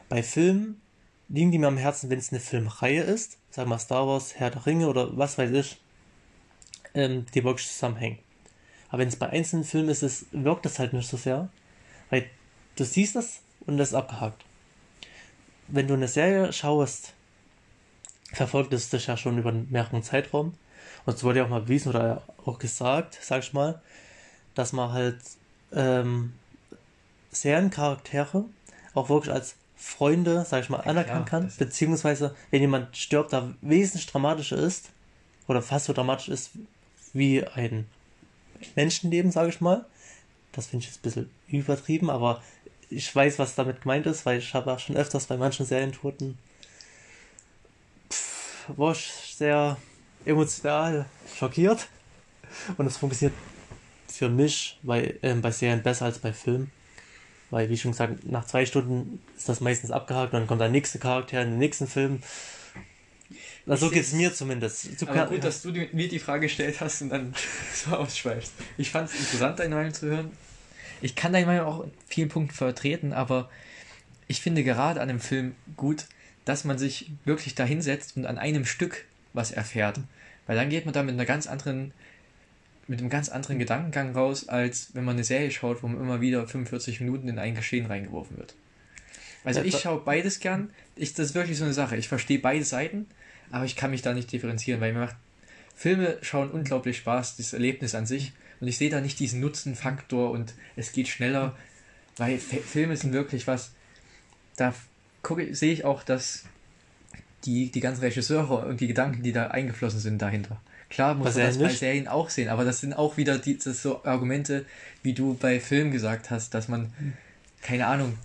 Bei Filmen liegen die mir am Herzen, wenn es eine Filmreihe ist, sagen wir Star Wars, Herr der Ringe oder was weiß ich, ähm, die wirklich zusammenhängen. Aber wenn es bei einzelnen Filmen ist, ist, wirkt das halt nicht so sehr, weil du siehst das und das ist abgehakt. Wenn du eine Serie schaust, verfolgt es dich ja schon über einen mehreren Zeitraum. Und es wurde ja auch mal bewiesen oder auch gesagt, sag ich mal, dass man halt ähm, Seriencharaktere auch wirklich als Freunde, sag ich mal, anerkennen ja, kann, beziehungsweise wenn jemand stirbt, da wesentlich dramatischer ist oder fast so dramatisch ist wie ein Menschenleben, sage ich mal. Das finde ich jetzt ein bisschen übertrieben, aber ich weiß, was damit gemeint ist, weil ich habe auch schon öfters bei manchen Serientoten war ich sehr emotional schockiert und es funktioniert für mich bei, äh, bei Serien besser als bei Filmen. Weil, wie schon gesagt, nach zwei Stunden ist das meistens abgehakt und dann kommt der nächste Charakter in den nächsten Film. Also so geht es mir zumindest. Du aber gut, ja. dass du mir die Frage gestellt hast und dann [LAUGHS] so ausschweifst. Ich fand es interessant, deine Meinung zu hören. Ich kann deine Meinung auch in vielen Punkten vertreten, aber ich finde gerade an dem Film gut, dass man sich wirklich da hinsetzt und an einem Stück was erfährt. Weil dann geht man da mit einer ganz anderen mit einem ganz anderen Gedankengang raus, als wenn man eine Serie schaut, wo man immer wieder 45 Minuten in ein Geschehen reingeworfen wird. Also ich schaue beides gern. Ich, das ist wirklich so eine Sache. Ich verstehe beide Seiten, aber ich kann mich da nicht differenzieren, weil mir macht Filme schauen unglaublich Spaß, das Erlebnis an sich. Und ich sehe da nicht diesen Nutzenfaktor und es geht schneller, weil F Filme sind wirklich was. Da gucke, sehe ich auch, dass die, die ganzen Regisseure und die Gedanken, die da eingeflossen sind, dahinter. Klar muss man das bei Serien auch sehen, aber das sind auch wieder die, das so Argumente, wie du bei Filmen gesagt hast, dass man, keine Ahnung,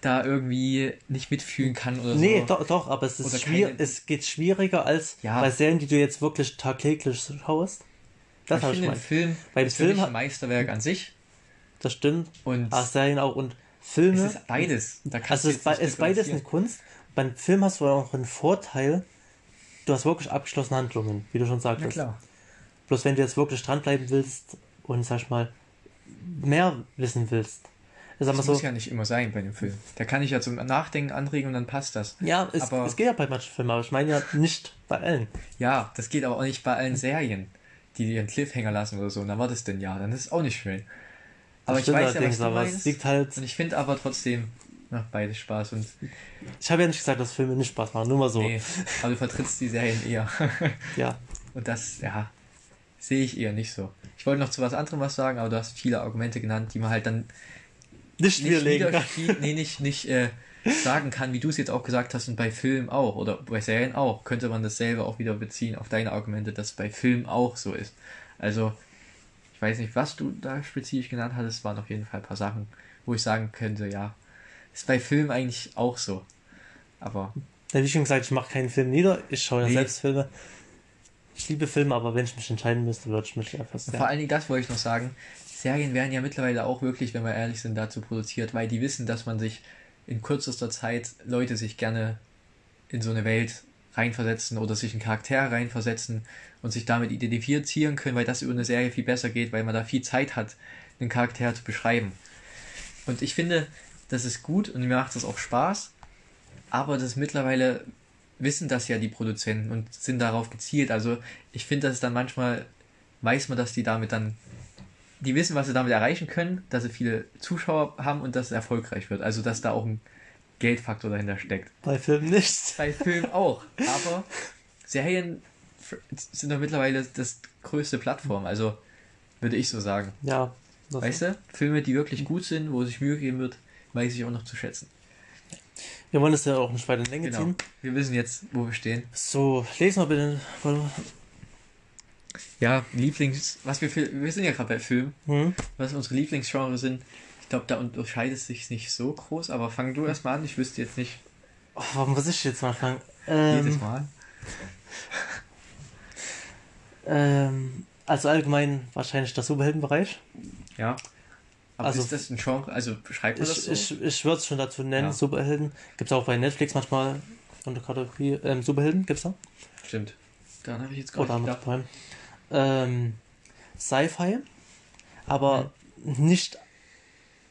da irgendwie nicht mitfühlen kann oder so. Nee, doch, doch aber es, ist schwier es geht schwieriger als ja. bei Serien, die du jetzt wirklich tagtäglich schaust. Das habe ich mein Film bei ist Film ein Meisterwerk an sich. Das stimmt. Und Ach, Serien auch und Filme. Es ist beides. Da also es ist, ist beides eine Kunst. Beim Film hast du auch einen Vorteil, du hast wirklich abgeschlossene Handlungen, wie du schon sagtest. Ja, klar. Bloß wenn du jetzt wirklich dranbleiben willst und, sag ich mal, mehr wissen willst. Das so, muss ja nicht immer sein bei dem Film. Da kann ich ja zum Nachdenken anregen und dann passt das. Ja, es, aber, es geht ja bei manchen Filmen, aber ich meine ja nicht bei allen. Ja, das geht aber auch nicht bei allen Serien, die dir einen Cliffhanger lassen oder so. Und dann war das denn ja, dann ist es auch nicht schön. Aber ich weiß ja, was du meinst. liegt halt und ich finde aber trotzdem, macht beides Spaß. Und ich habe ja nicht gesagt, dass Filme nicht Spaß machen, nur mal so. Nee, aber du vertrittst die Serien eher. [LAUGHS] ja. Und das, ja, sehe ich eher nicht so. Ich wollte noch zu was anderem was sagen, aber du hast viele Argumente genannt, die man halt dann nicht, nicht wieder nee, nicht, nicht äh, sagen kann, wie du es jetzt auch gesagt hast und bei Filmen auch oder bei Serien auch, könnte man dasselbe auch wieder beziehen auf deine Argumente, dass bei Filmen auch so ist. Also, ich weiß nicht, was du da spezifisch genannt hattest, waren auf jeden Fall ein paar Sachen, wo ich sagen könnte, ja, ist bei Filmen eigentlich auch so. Aber. Ja, wie schon gesagt, ich mache keinen Film nieder, ich schaue ja nee. selbst Filme. Ich liebe Filme, aber wenn ich mich entscheiden müsste, würde ich mich einfach sehr. Vor allen Dingen, das wollte ich noch sagen. Serien werden ja mittlerweile auch wirklich, wenn wir ehrlich sind, dazu produziert, weil die wissen, dass man sich in kürzester Zeit Leute sich gerne in so eine Welt reinversetzen oder sich einen Charakter reinversetzen und sich damit identifizieren können, weil das über eine Serie viel besser geht, weil man da viel Zeit hat, einen Charakter zu beschreiben. Und ich finde, das ist gut und mir macht das auch Spaß, aber das mittlerweile wissen das ja die Produzenten und sind darauf gezielt. Also ich finde, das ist dann manchmal weiß man, dass die damit dann, die wissen, was sie damit erreichen können, dass sie viele Zuschauer haben und dass es erfolgreich wird. Also, dass da auch ein Geldfaktor dahinter steckt. Bei Filmen nicht. Bei Filmen auch. Aber Serien sind doch mittlerweile das größte Plattform. Also, würde ich so sagen. Ja. Weißt du, Filme, die wirklich gut sind, wo sich Mühe geben wird, weiß ich auch noch zu schätzen. Wir wollen es ja auch nicht weiter in Länge Genau. ziehen. Wir wissen jetzt, wo wir stehen. So, lesen wir bitte. Ja, Lieblings. Was wir für. Wir sind ja gerade bei Filmen. Hm? Was unsere Lieblingsgenre sind. Ich glaube, da unterscheidet es sich nicht so groß, aber fang du erstmal an. Ich wüsste jetzt nicht Oh, warum muss ich jetzt mal anfangen? Ähm, jedes Mal. [LAUGHS] Ähm, also allgemein wahrscheinlich der Superheldenbereich. Ja. Aber Also- ist das ein Genre? Also beschreibt man das Ich, so? ich, ich würde es schon dazu nennen, Ja. Superhelden. Gibt es auch bei Netflix manchmal unter Kategorie ähm, Superhelden, gibt's da? Stimmt. Dann habe ich jetzt gerade gedacht. Prime. Ähm, Sci-Fi, aber nicht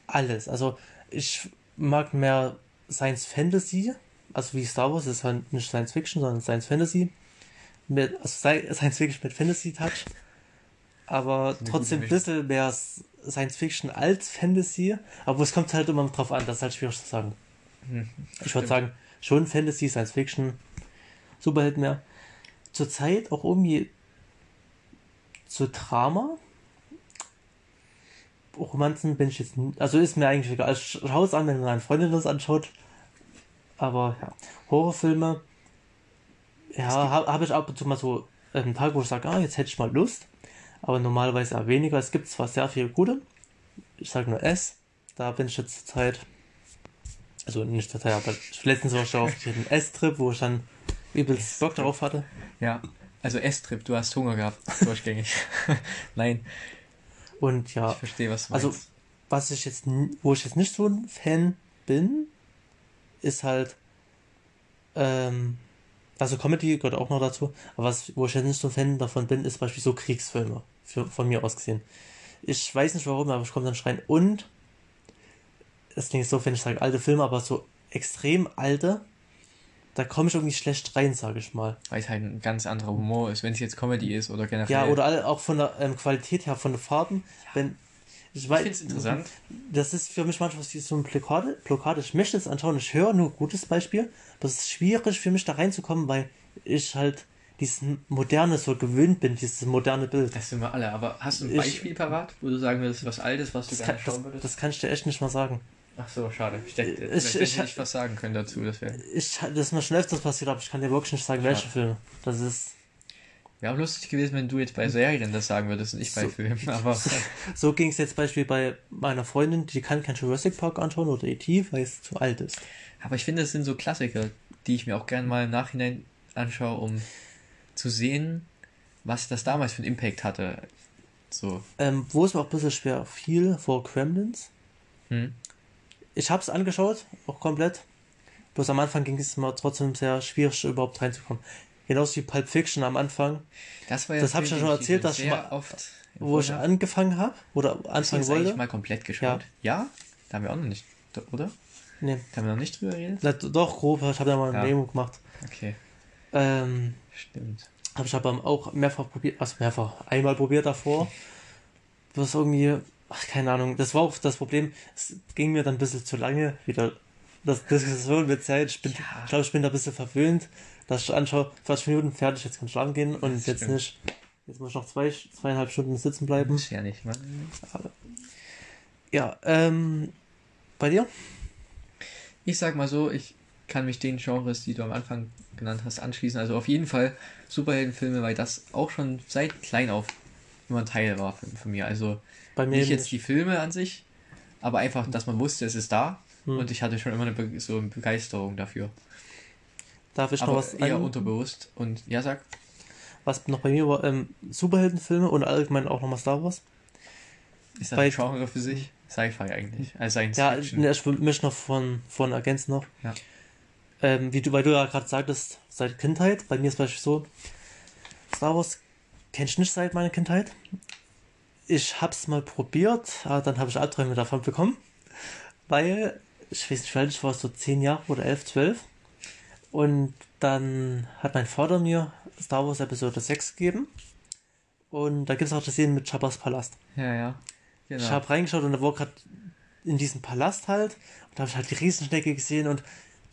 alles. Also ich mag mehr Science Fantasy, also wie Star Wars ist halt nicht Science Fiction, sondern Science Fantasy. Mit, also Sci- Science Fiction mit Fantasy Touch. [LAUGHS] Aber trotzdem ein bisschen mehr Science Fiction als Fantasy. Aber es kommt halt immer drauf an, das ist halt schwierig zu sagen. Hm, Ich würde sagen, schon Fantasy, Science Fiction, Superhelden mehr. Zurzeit auch irgendwie zu Drama. Romanzen bin ich jetzt, also ist mir eigentlich egal. Ich schaue es an, wenn meine Freundin das anschaut. Aber ja, Horrorfilme, ja, habe hab ich ab und zu mal so einen Tag, wo ich sage, ah, jetzt hätte ich mal Lust. Aber normalerweise eher weniger. Es gibt zwar sehr viele gute. Ich sage nur S. Da bin ich jetzt zurzeit also nicht total, aber letztens war ich auf den S-Trip, wo ich dann übelst Bock darauf hatte. Ja. Also S-Trip, du hast Hunger gehabt. Durchgängig. [LAUGHS] Nein, Und ja, ich verstehe, was du Also- meinst. was ich jetzt, wo ich jetzt nicht so ein Fan bin, ist halt, ähm, also Comedy gehört auch noch dazu, aber was, wo ich jetzt nicht so ein Fan davon bin, ist beispielsweise so Kriegsfilme, für, von mir aus gesehen. Ich weiß nicht warum, aber ich komme dann schreien und, das klingt so, wenn ich sage alte Filme, aber so extrem alte, da komme ich irgendwie schlecht rein, sage ich mal. Weil es halt ein ganz anderer Humor ist, wenn es jetzt Comedy ist oder generell. Ja, oder alle, auch von der ähm, Qualität her, von den Farben, wenn, ich Ich weiß, finde es interessant. das ist für mich manchmal so ein Blockade. Blockade. Ich möchte es anschauen, ich höre nur gutes Beispiel. Aber es ist schwierig für mich da reinzukommen, weil ich halt dieses Moderne so gewöhnt bin, dieses moderne Bild. Das sind wir alle, aber hast du ein Ich- Beispiel parat, wo du sagen würdest, was Altes, was du Das gerne kann, schauen das, würdest? das kann ich dir echt nicht mal sagen. Ach so, schade. Ich denke, Ich- ich, ich, ich- ich was sagen können dazu. Das wäre Ich, das ist mir schon öfters passiert, aber ich kann dir wirklich nicht sagen, welche Schade. Filme. Das ist. Wär auch lustig gewesen, wenn du jetzt bei Serien das sagen würdest und ich bei So. Filmen. [LAUGHS] Aber So ging es jetzt Beispiel bei meiner Freundin, die kann kein Jurassic Park anschauen oder E.T., weil es zu alt ist. Aber ich finde, das sind so Klassiker, die ich mir auch gerne mal im Nachhinein anschaue, um zu sehen, was das damals für einen Impact hatte. So. Ähm, wo es mir auch ein bisschen schwer fiel, vor Gremlins. Hm? Ich habe es angeschaut, auch komplett. Bloß am Anfang ging es mir trotzdem sehr schwierig, überhaupt reinzukommen. Genauso wie Pulp Fiction am Anfang, Das war ja Das ein hab ich ja schon erzählt, dass ich mal- oft wo ich habe. angefangen habe oder anfangen eigentlich wollte. mal komplett geschaut? Ja. Da haben wir auch noch nicht, oder? Nee, Da haben wir noch nicht drüber geredet? na, doch, grob, ich habe da mal eine Ja. Demo gemacht. Okay, Ähm, stimmt. habe ich aber auch mehrfach probiert, also mehrfach, einmal probiert davor. Das irgendwie, ach, keine Ahnung, das war auch das Problem, es ging mir dann ein bisschen zu lange, wieder das Diskussion mit Zeit. Ich bin, Ja. ich glaube, ich bin da ein bisschen verwöhnt, dass ich anschaue, 40 Minuten fertig, jetzt kann ich schlafen gehen und jetzt stimmt. nicht. Jetzt muss ich noch zwei, zweieinhalb Stunden sitzen bleiben. Muss ja nicht. Man. Ja, ähm, bei dir? Ich sag mal so, ich kann mich den Genres, die du am Anfang genannt hast, anschließen. Also auf jeden Fall Superheldenfilme, weil das auch schon seit klein auf immer ein Teil war von, von mir. Also Bei mir nicht jetzt die Filme an sich, aber einfach, dass man wusste, es ist da. Hm. Und ich hatte schon immer eine Be so eine Begeisterung dafür. Darf ich noch was eher an, unterbewusst. Und ja, sag. was noch bei mir war? Ähm, Superheldenfilme und allgemein auch nochmal Star Wars. Ist das Bei- ein Genre für sich? Sci-Fi eigentlich. Also Science Ja, Fiction. ne, ich möchte noch von, von ergänzen noch. Ja. Ähm, wie du, weil du ja gerade sagtest, seit Kindheit, bei mir ist beispielsweise so, Star Wars kenne ich nicht seit meiner Kindheit. Ich hab's mal probiert, aber dann habe ich Albträume davon bekommen, weil, ich weiß nicht, ich war, so 10 Jahre oder 11, 12. Und dann hat mein Vater mir Star Wars Episode 6 gegeben. Und da gibt es auch das Szenen mit Jabba's Palast. Ja, ja. Genau. Ich habe reingeschaut und da war gerade in diesem Palast halt. Und da habe ich halt die Riesenschnecke gesehen und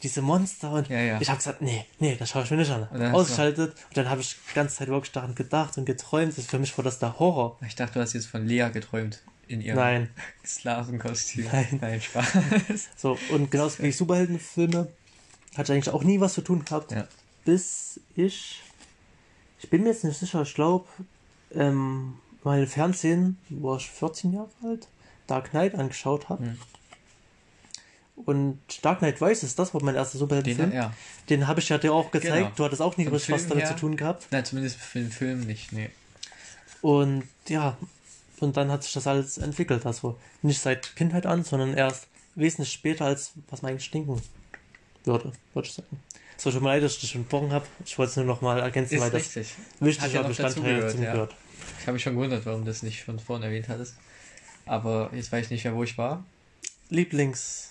diese Monster. Und Ja, ja. ich habe gesagt, nee, nee, das schaue ich mir nicht an. Und dann Ausgeschaltet. Und dann habe ich die ganze Zeit wirklich daran gedacht und geträumt. Das für mich war das der Horror. Ich dachte, du hast jetzt von Lea geträumt. In ihrem Nein. [LAUGHS] Sklavenkostüm. Nein. Nein, Spaß. So, und genauso wie Superheldenfilme hatte ich eigentlich auch nie was zu tun gehabt. Ja. Bis ich. Ich bin mir jetzt nicht sicher, ich glaube, ähm, mein Fernsehen, war ich 14 Jahre alt, Dark Knight angeschaut habe. Hm. Und Dark Knight Rises, das war mein erster Superheldenfilm. Den, ja. Den habe ich ja dir auch gezeigt. Genau. Du hattest auch nie richtig was damit her- zu tun gehabt. Nein, zumindest für den Film nicht, nee. Und ja, und dann hat sich das alles entwickelt. Also nicht seit Kindheit an, sondern erst wesentlich später, als was man eigentlich denken würde, würde ich sagen. So, tut mir leid, dass ich dich unterbrochen habe. Ich wollte es nur noch mal ergänzen, Ist weil das richtig. Wichtiger ja Bestandteil dazugehört, zum ja. gehört. Ich habe mich schon gewundert, warum du das nicht von vorne erwähnt hattest. Aber jetzt weiß ich nicht mehr, wo ich war. Lieblings.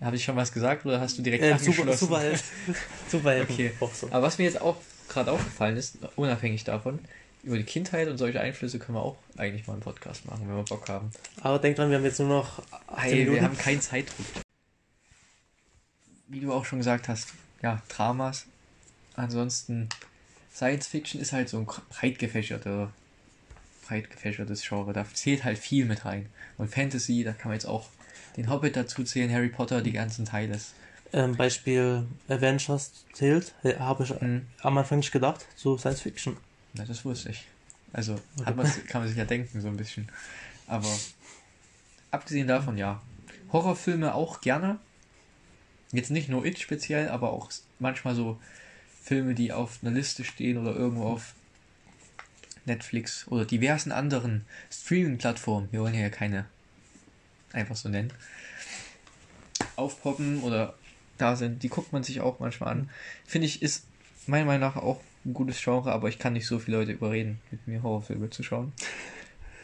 Habe ich schon was gesagt oder hast du direkt Äh, Super, angeschlossen? Superheld. [LAUGHS] Superhelden. Okay. So. Aber was mir jetzt auch gerade aufgefallen ist, unabhängig davon, über die Kindheit und solche Einflüsse können wir auch eigentlich mal einen Podcast machen, wenn wir Bock haben. Aber denk dran, wir haben jetzt nur noch 18 Hey, wir haben keinen Zeitdruck. Wie du auch schon gesagt hast, ja, Dramas. Ansonsten, Science Fiction ist halt so ein breit gefächerter, breit gefächertes Genre. Da zählt halt viel mit rein. Und Fantasy, da kann man jetzt auch den Hobbit dazu zählen, Harry Potter, die ganzen Teile. ähm, Beispiel Avengers zählt, äh, habe ich Mhm. am Anfang nicht gedacht, so Science Fiction. Na, das wusste ich. Also hat man's, kann man sich ja denken, so ein bisschen. Aber abgesehen davon, ja. Horrorfilme auch gerne. Jetzt nicht nur It speziell, aber auch manchmal so Filme, die auf einer Liste stehen oder irgendwo auf Netflix oder diversen anderen Streaming-Plattformen. Wir wollen ja keine einfach so nennen. Aufpoppen oder da sind, die guckt man sich auch manchmal an. Finde ich, ist meiner Meinung nach auch ein gutes Genre, aber ich kann nicht so viele Leute überreden, mit mir Horrorfilme zu schauen.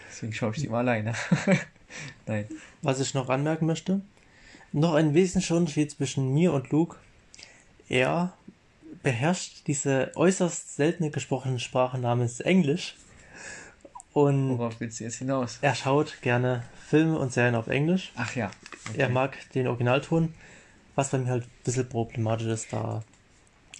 Deswegen schaue ich sie immer alleine. [LAUGHS] Nein. Was ich noch anmerken möchte, noch ein wesentlicher Unterschied zwischen mir und Luke. Er beherrscht diese äußerst seltene gesprochene Sprache namens Englisch und Worauf willst du jetzt hinaus? er schaut gerne Filme und Serien auf Englisch. Ach ja. Er mag den Originalton, was bei mir halt ein bisschen problematisch ist, da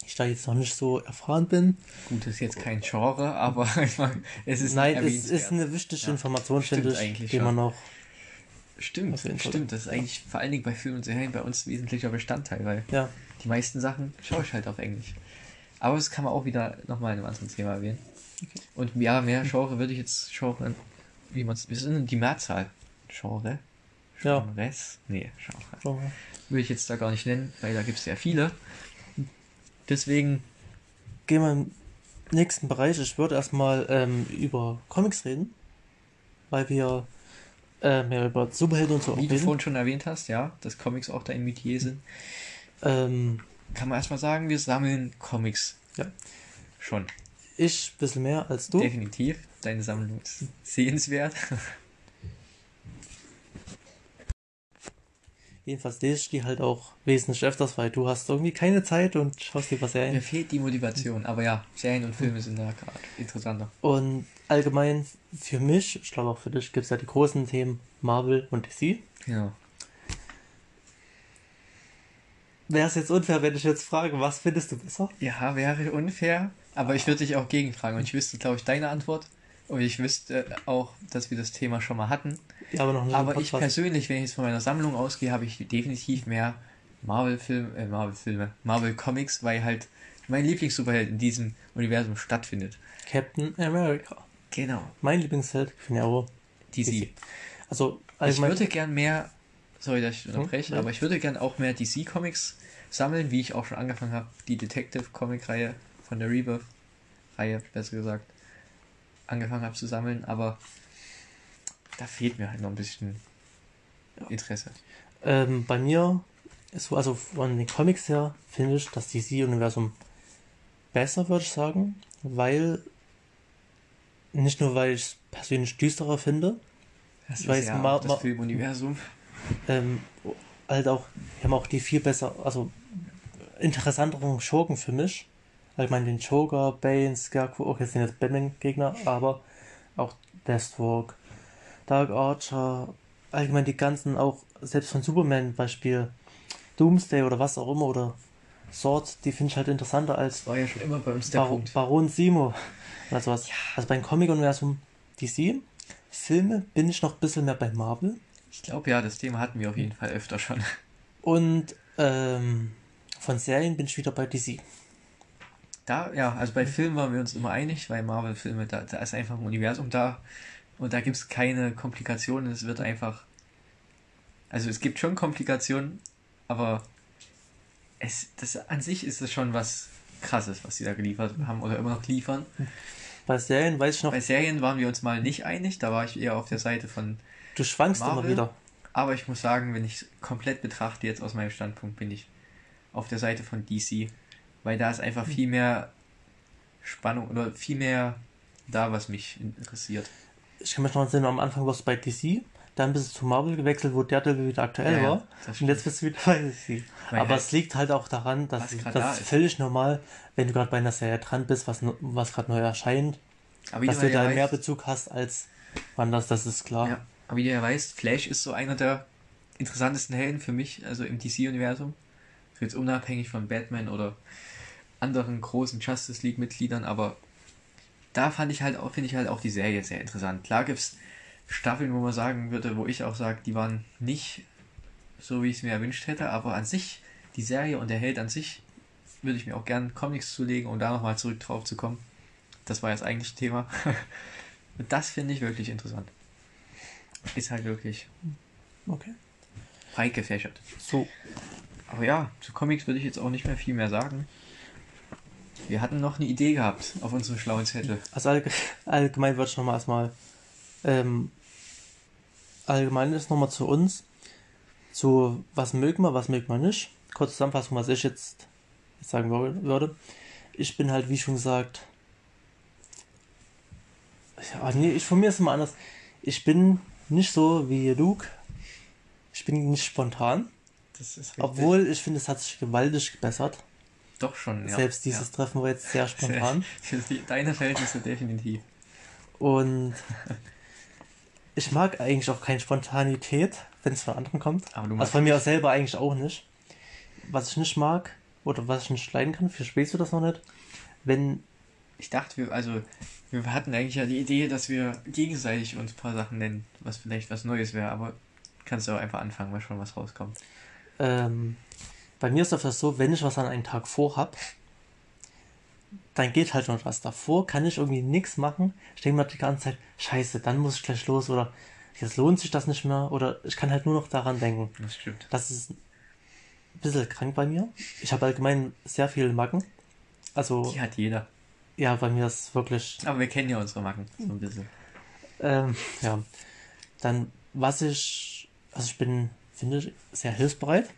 ich da jetzt noch nicht so erfahren bin. Gut, das ist jetzt kein Genre, aber [LAUGHS] es ist Nein, es ist eine wichtige Ja, Information, finde ich, die man noch. Stimmt, stimmt. Das ist eigentlich vor allen Dingen bei Filmen und Serien bei uns wesentlicher Bestandteil, weil Ja, die meisten Sachen schaue ich halt auf Englisch. Aber das kann man auch wieder nochmal in einem anderen Thema erwähnen. Und ja, mehr Genre würde ich jetzt Genre, wie man es, wir sind die Mehrzahl. Genre? Ja. Genres? Nee, Genre. so. Würde ich jetzt da gar nicht nennen, weil da gibt es ja viele. Deswegen, gehen wir im nächsten Bereich. Ich würde erstmal ähm, über Comics reden, weil wir ähm, ja, über Superhelden und so wie du vorhin schon erwähnt hast, ja, dass Comics auch dein Metier sind, Ähm, kann man erstmal sagen, wir sammeln Comics. Ja. Schon. ich ein bisschen mehr als du. Definitiv. Deine Sammlung ist sehenswert. Jedenfalls lese ich die halt auch wesentlich öfters, weil du hast irgendwie keine Zeit und schaust lieber Mir Serien. fehlt die Motivation, aber ja, Serien und Filme sind da gerade interessanter. Und allgemein für mich, ich glaube auch für dich, gibt es ja die großen Themen Marvel und DC. Ja. Wäre es jetzt unfair, wenn ich jetzt frage, was findest du besser? Ja, wäre unfair, aber ich würde dich auch gegenfragen und ich wüsste, glaube ich, deine Antwort. Und ich wüsste auch, dass wir das Thema schon mal hatten. Ja, aber noch nicht Aber ich persönlich, wenn ich jetzt von meiner Sammlung ausgehe, habe ich definitiv mehr Marvel-Filme, äh, Marvel-Filme, Marvel-Comics, weil halt mein Lieblings-Superheld in diesem Universum stattfindet. Captain America. Genau. Mein Lieblingsheld, ich ja auch DC. Also Ich allgemein. würde gern mehr, sorry, dass ich unterbreche, Hm, aber ich würde gern auch mehr DC-Comics sammeln, wie ich auch schon angefangen habe, die Detective-Comic-Reihe von der Rebirth-Reihe, besser gesagt, angefangen habe zu sammeln, aber da fehlt mir halt noch ein bisschen Interesse. Ähm, bei mir ist so, also von den Comics her, finde ich das DC-Universum besser, würde ich sagen, weil nicht nur, weil ich es persönlich düsterer finde, Das Ich weiß, ja Ma- das Filmuniversum. ähm, halt auch, wir haben auch die viel besser, also interessanteren Schurken für mich. Also ich meine, den Joker, Bane, Scarecrow, okay, das sind jetzt Batman-Gegner, aber auch Deathstroke, Dark Archer, allgemein die ganzen, auch selbst von Superman Beispiel, Doomsday oder was auch immer oder Sword, die finde ich halt interessanter als War ja schon immer bei uns der Bar. Baron Simo oder sowas. Also beim Comic-Universum DC, Filme bin ich noch ein bisschen mehr bei Marvel Ich glaube ja, das Thema hatten wir auf jeden Fall öfter schon. und ähm, von Serien bin ich wieder bei DC. Da, ja, also bei Filmen waren wir uns immer einig, weil Marvel-Filme, da, da ist einfach ein Universum da und da gibt es keine Komplikationen. Es wird einfach. Also es gibt schon Komplikationen, aber es, das an sich ist es schon was krasses, was sie da geliefert haben oder immer noch liefern. Bei Serien weiß ich noch, Bei Serien waren wir uns mal nicht einig, da war ich eher auf der Seite von. du schwankst immer Marvel? wieder. Aber ich muss sagen, wenn ich es komplett betrachte, jetzt aus meinem Standpunkt, bin ich auf der Seite von DC, weil da ist einfach viel mehr Spannung oder viel mehr da, was mich interessiert. Ich kann mich noch erinnern, am Anfang warst du bei DC, dann bist du zu Marvel gewechselt, wo Daredevil wieder aktuell Ja, war. Und jetzt bist du wieder bei DC. Weil Aber halt- es liegt halt auch daran, dass das da ist völlig normal, wenn du gerade bei einer Serie dran bist, was, was gerade neu erscheint, Aber dass du da mehr weißt, Bezug hast als woanders, das ist klar. ja, aber wie du ja weißt, Flash ist so einer der interessantesten Helden für mich, also im DC-Universum. Jetzt unabhängig von Batman oder anderen großen Justice League-Mitgliedern, aber da fand ich halt auch, finde ich halt auch die Serie sehr interessant. Klar gibt es Staffeln, wo man sagen würde, wo ich auch sage, die waren nicht so, wie ich es mir erwünscht hätte, aber an sich, die Serie und der Held an sich, würde ich mir auch gern Comics zulegen, um da nochmal zurück drauf zu kommen. Das war jetzt eigentlich Thema. Und [LAUGHS] das finde ich wirklich interessant. Ist halt wirklich Okay. breit gefächert. So, Aber ja, zu Comics würde ich jetzt auch nicht mehr viel mehr sagen. Wir hatten noch eine Idee gehabt auf unserem schlauen Zettel. also allg allgemein würde ich nochmal erstmal ähm, allgemein ist nochmal zu uns, zu was mögen wir, was mögen wir nicht. Kurze Zusammenfassung, was ich jetzt, jetzt sagen wür- würde. Ich bin halt, wie schon gesagt, ja, nee, ich von mir ist es immer anders. Ich bin nicht so wie Luke. Ich bin nicht spontan. Obwohl, ich finde, es hat sich gewaltig gebessert. Doch schon, ja. Selbst dieses Treffen war jetzt sehr ja. spontan. [LAUGHS] Für deine Verhältnisse definitiv. Und [LAUGHS] ich mag eigentlich auch keine Spontanität, wenn es von anderen kommt. Aber du Also von mir aus selber eigentlich auch nicht. Was ich nicht mag, oder was ich nicht leiden kann, verstehst du das noch nicht? Wenn, Ich dachte, wir, also, wir hatten eigentlich ja die Idee, dass wir gegenseitig uns ein paar Sachen nennen, was vielleicht was Neues wäre, aber kannst du auch einfach anfangen, weil schon was rauskommt. ähm, bei mir ist das so, wenn ich was an einem Tag vorhab, dann geht halt noch was. Davor kann ich irgendwie nichts machen. Ich denke mir die ganze Zeit, scheiße, dann muss ich gleich los oder jetzt lohnt sich das nicht mehr oder ich kann halt nur noch daran denken. Das stimmt. Das ist ein bisschen krank bei mir. Ich habe allgemein sehr viele Macken. Also, Die hat jeder. ja, bei mir ist wirklich, Aber wir kennen ja unsere Macken so ein bisschen. ähm, ja. Dann, was ich, also ich bin, finde ich, sehr hilfsbereit.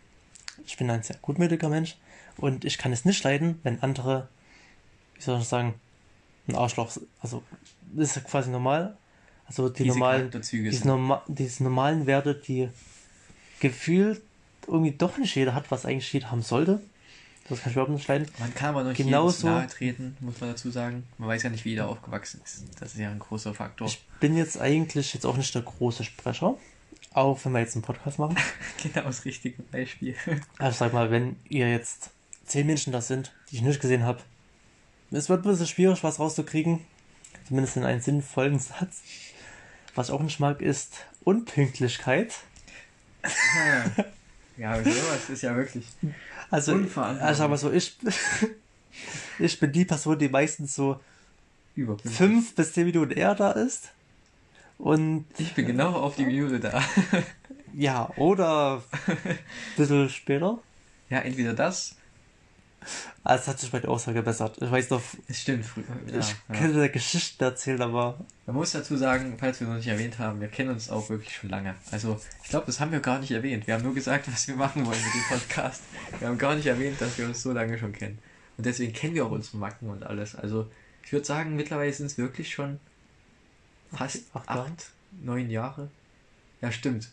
Ich bin ein sehr gutmütiger Mensch und ich kann es nicht leiden, wenn andere, wie soll ich sagen, ein Arschloch, also, das ist ja quasi normal. Also, die Diese normalen, diese, norma diese normalen Werte, die gefühlt irgendwie doch nicht jeder hat, was eigentlich jeder haben sollte. Das kann ich überhaupt nicht leiden. Man kann aber noch Genauso- nahe treten, muss man dazu sagen. Man weiß ja nicht, wie jeder aufgewachsen ist. Das ist ja ein großer Faktor. Ich bin jetzt eigentlich jetzt auch nicht der große Sprecher, auch wenn wir jetzt einen Podcast machen. [LAUGHS] genau das richtige Beispiel. [LAUGHS] Also sag mal, wenn ihr jetzt zehn Menschen da sind, die ich nicht gesehen habe, es wird ein bisschen schwierig, was rauszukriegen. Zumindest in einen sinnvollen Satz. Was ich auch nicht mag, ist Unpünktlichkeit. [LAUGHS] ja, sowas ist ja wirklich. Also, also aber so, ich, ich bin die Person, die meistens so Über. fünf bis zehn Minuten eher da ist. Und Ich bin genau auf die Minute da. [LAUGHS] ja, oder ein bisschen später. Ja, entweder das. Ah, es hat sich bei der Aussage gebessert. Ich weiß noch, Es stimmt früher. Ja, ich ja. könnte Geschichten erzählen, aber Man muss dazu sagen, falls wir noch nicht erwähnt haben, wir kennen uns auch wirklich schon lange. Also, ich glaube, das haben wir gar nicht erwähnt. Wir haben nur gesagt, was wir machen wollen mit dem Podcast. Wir haben gar nicht erwähnt, dass wir uns so lange schon kennen. Und deswegen kennen wir auch unsere Macken und alles. Also, ich würde sagen, mittlerweile sind es wirklich schon fast Acht acht, Jahre? neun Jahre. Ja, stimmt.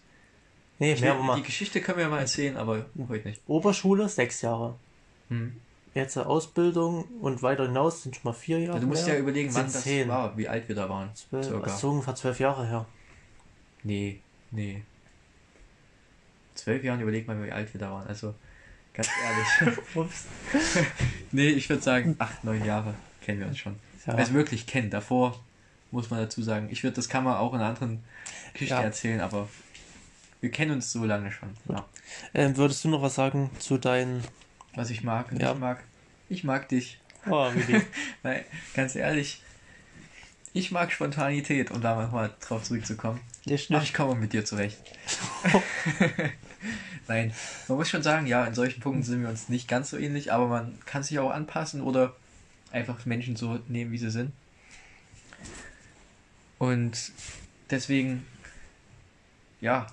nee, mehr will, die Geschichte können wir mal erzählen, aber heute nicht. Oberschule sechs Jahre. Hm. Jetzt eine Ausbildung und weiter hinaus sind schon mal vier Jahre. du musst mehr. ja überlegen, wann das zehn. war, wie alt wir da waren. Zwölf, circa. also so ungefähr zwölf Jahre her. Nee, nee. Zwölf Jahren, überleg mal, wie alt wir da waren. Also, ganz ehrlich. [LAUGHS] Ups. [LAUGHS] nee, ich würde sagen, acht, neun Jahre kennen wir uns schon. Ja. Also wirklich kennen. Davor muss man dazu sagen. Ich würde, das kann man auch in einer anderen Geschichte Ja. erzählen, aber wir kennen uns so lange schon. Ja. Ähm, würdest du noch was sagen zu deinen. Was ich mag, und Ja. ich mag, ich mag dich. Oh, wie. [LAUGHS] Weil, ganz ehrlich, ich mag Spontanität, um da mal drauf zurückzukommen. Ich Ach, ich komme mit dir zurecht. [LAUGHS] [LAUGHS] Nein, man muss schon sagen, ja, in solchen Punkten sind wir uns nicht ganz so ähnlich, aber man kann sich auch anpassen oder einfach Menschen so nehmen, wie sie sind. Und deswegen, ja,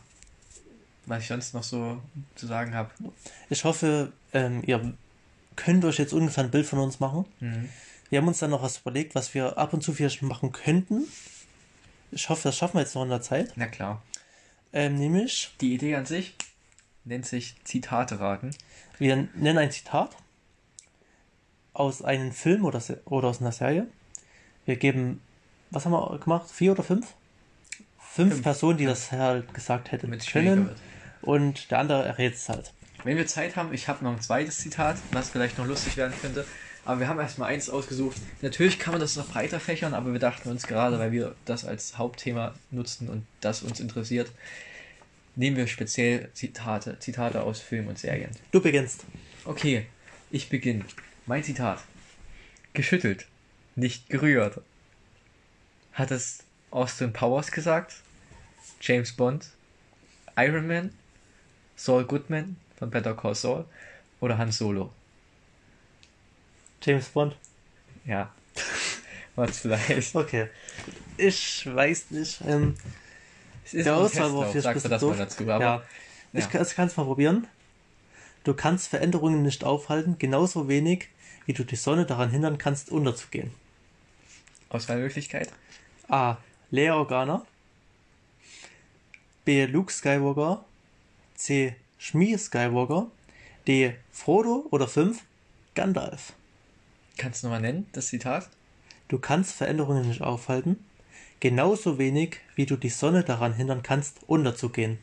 was ich sonst noch so zu sagen habe. Ich hoffe, ähm, ihr könnt euch jetzt ungefähr ein Bild von uns machen. Mhm. Wir haben uns dann noch was überlegt, was wir ab und zu vielleicht machen könnten. Ich hoffe, das schaffen wir jetzt noch in der Zeit. Na klar. Ähm, nämlich, Die Idee an sich nennt sich Zitate raten. wir nennen ein Zitat aus einem Film oder, oder aus einer Serie. Wir geben, was haben wir gemacht? Vier oder fünf? Fünf, Fünf. Personen, die das halt gesagt hätten Damit schwieriger können. Und der andere errät es halt. Wenn wir Zeit haben, ich habe noch ein zweites Zitat, was vielleicht noch lustig werden könnte. Aber wir haben erstmal eins ausgesucht. Natürlich kann man das noch breiter fächern, aber wir dachten uns gerade, weil wir das als Hauptthema nutzten und das uns interessiert, nehmen wir speziell Zitate, Zitate aus Filmen und Serien. Du beginnst. Okay, ich beginne. Mein Zitat. Geschüttelt, nicht gerührt. Hat es Austin Powers gesagt? James Bond? Iron Man? Saul Goodman von Better Call Saul? Oder Han Solo? James Bond. Ja. [LAUGHS] Was vielleicht. Okay. Ich weiß nicht. Ähm, Es ist der ein Auswahlwurf ist sagst du das mal doof. dazu. Aber ja. Ich ja. kann es mal probieren. Du kannst Veränderungen nicht aufhalten, genauso wenig, wie du die Sonne daran hindern kannst, unterzugehen. Auswahlmöglichkeit? A. Leia Organa. B. Luke Skywalker. C. Shmi Skywalker. D. Frodo oder 5. Gandalf. Kannst du nochmal nennen, das Zitat? Du kannst Veränderungen nicht aufhalten, genauso wenig, wie du die Sonne daran hindern kannst, unterzugehen.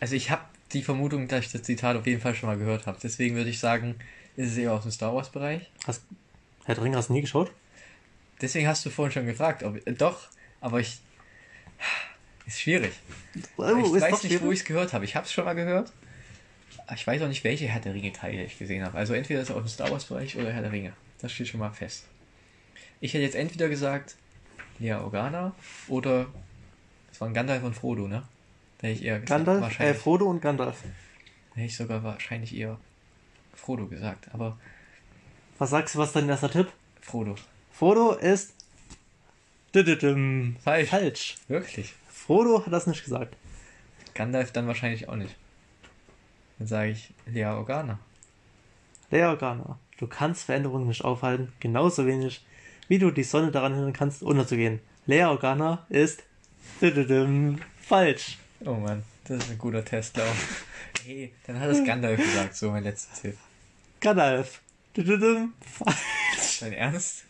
Also ich habe die Vermutung, dass ich das Zitat auf jeden Fall schon mal gehört habe. Deswegen würde ich sagen, ist es eher aus dem Star Wars Bereich. Hast, Herr Dring, hast du nie geschaut? Deswegen hast du vorhin schon gefragt, ob äh, doch, aber ich [SIGHS] ist schwierig. Oh, ich ist weiß nicht, wo schwierig. ich es gehört habe. Ich habe es schon mal gehört. Ich weiß auch nicht, welche Herr der Ringe Teile ich gesehen habe. Also entweder ist es aus dem Star Wars Bereich oder Herr der Ringe. Das steht schon mal fest. Ich hätte jetzt entweder gesagt Lea Organa oder es waren Gandalf und Frodo, ne? Da hätte ich eher gesagt, Gandalf, äh, wahrscheinlich. Frodo und Gandalf. Da hätte ich sogar wahrscheinlich eher Frodo gesagt, aber Was sagst du, was ist dein erster Tipp? Frodo. Frodo ist. Falsch. falsch. Wirklich. Frodo hat das nicht gesagt. Gandalf dann wahrscheinlich auch nicht. Dann sage ich Lea Organa. Leia Organa. Du kannst Veränderungen nicht aufhalten, genauso wenig, wie du die Sonne daran hindern kannst, unterzugehen. Leia Organa ist falsch. Oh Mann, das ist ein guter Testlauf. [LAUGHS] hey, dann hat es Gandalf gesagt, so mein letzter Tipp. Gandalf. Falsch. Dein Ernst?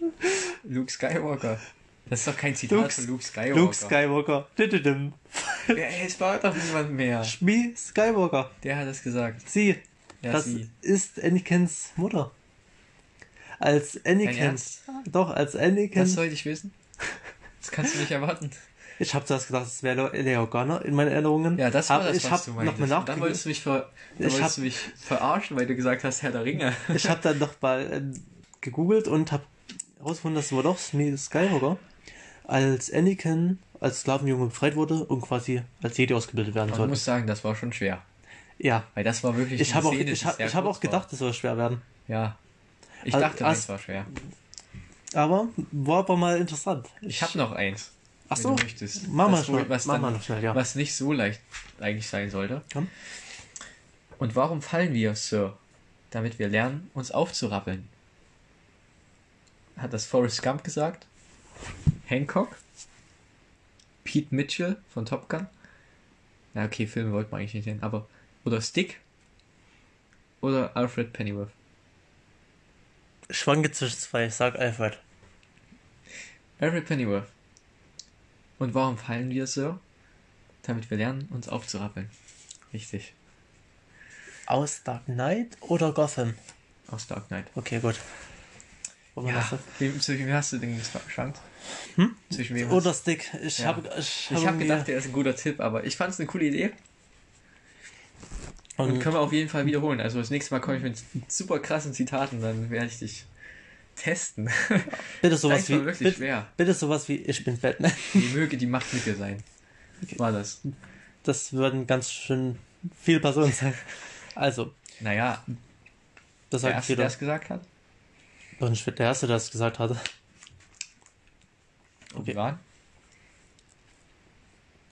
[LAUGHS] Luke Skywalker. Das ist doch kein Zitat Luke- von Luke Skywalker. Luke Skywalker. Ja, es war doch niemand mehr. Shmi Skywalker. Der hat es gesagt. Sie. Ja, das sie. ist Anakins Mutter. Als Anakin. Doch, als Anakin. Das sollte ich wissen? Das kannst du nicht erwarten. Ich habe zuerst gedacht, es wäre Leia Organa in meinen Erinnerungen. Ja, das war Aber das, ich was du noch mal Dann wolltest du mich, ver Ich hab- mich verarschen, weil du gesagt hast, Herr der Ringe. Ich habe dann noch mal äh, gegoogelt und habe herausgefunden, dass war doch Shmi Skywalker als Anakin als Sklavenjunge befreit wurde und quasi als Jedi ausgebildet werden Aber ich sollte. muss sagen, das war schon schwer. Ja, Weil das war wirklich ich habe auch, ich hab, ich hab auch gedacht, es soll schwer werden. Ja. Ich Also, dachte, es war schwer. Aber war aber mal interessant. Ich habe noch eins. Ach so, du möchtest. mach mal schnell, was dann- noch schnell, ja. Was nicht so leicht eigentlich sein sollte. Komm. Und warum fallen wir, Sir? Damit wir lernen, uns aufzurappeln. Hat das Forrest Gump gesagt? Hancock? Pete Mitchell von Top Gun? Ja, okay, Filme wollten wir eigentlich nicht nennen, aber. Oder Stick? Oder Alfred Pennyworth? schwanke zwischen zwei. Sag Alfred. Alfred Pennyworth. Und warum fallen wir so? Damit wir lernen, uns aufzurappeln. Richtig. Aus Dark Knight oder Gotham? Aus Dark Knight. Okay, gut. Ja. Wem, zwischen wem hast du den geschwankt? Hm? Zwischen wem Oder hast Stick. Ich Ja. habe ich Ich hab habe mir- gedacht, der ist ein guter Tipp, aber ich fand es eine coole Idee. Und, und können wir auf jeden Fall wiederholen. Also das nächste Mal komme ich mit super krassen Zitaten, dann werde ich dich testen. [LAUGHS] bitte sowas wie wirklich bitte, schwer. bitte sowas wie ich bin Batman. Die möge die Macht mit dir sein. War das. Das würden ganz schön viele Personen sein. Also, Naja, das der sagt jeder. es gesagt hat. Ich bin der Erste, der das gesagt hatte. Okay. waren?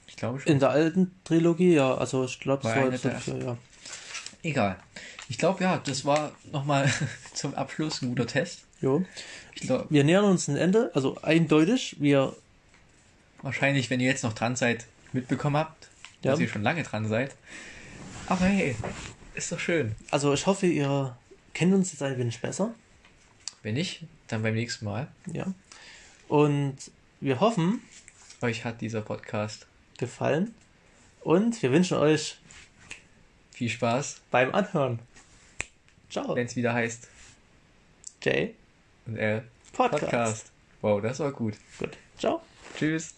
Ich glaube schon. In der alten Trilogie, ja. Also ich glaube, War es war Episode der 4, ja. Egal. Ich glaube, ja, das war nochmal [LAUGHS] zum Abschluss ein guter Test. Jo. Ich glaube, Wir nähern uns dem Ende, also eindeutig. Wir, wahrscheinlich, wenn ihr jetzt noch dran seid, mitbekommen habt, Ja. dass ihr schon lange dran seid. Aber hey, ist doch schön. also ich hoffe, ihr kennt uns jetzt ein wenig besser. Wenn nicht, dann beim nächsten Mal. Ja. Und wir hoffen, Euch hat dieser Podcast gefallen. Und wir wünschen euch viel Spaß, beim Anhören. Ciao. wenn es wieder heißt Jay und L Podcast. Podcast. Wow, das war gut. Gut. Ciao. Tschüss.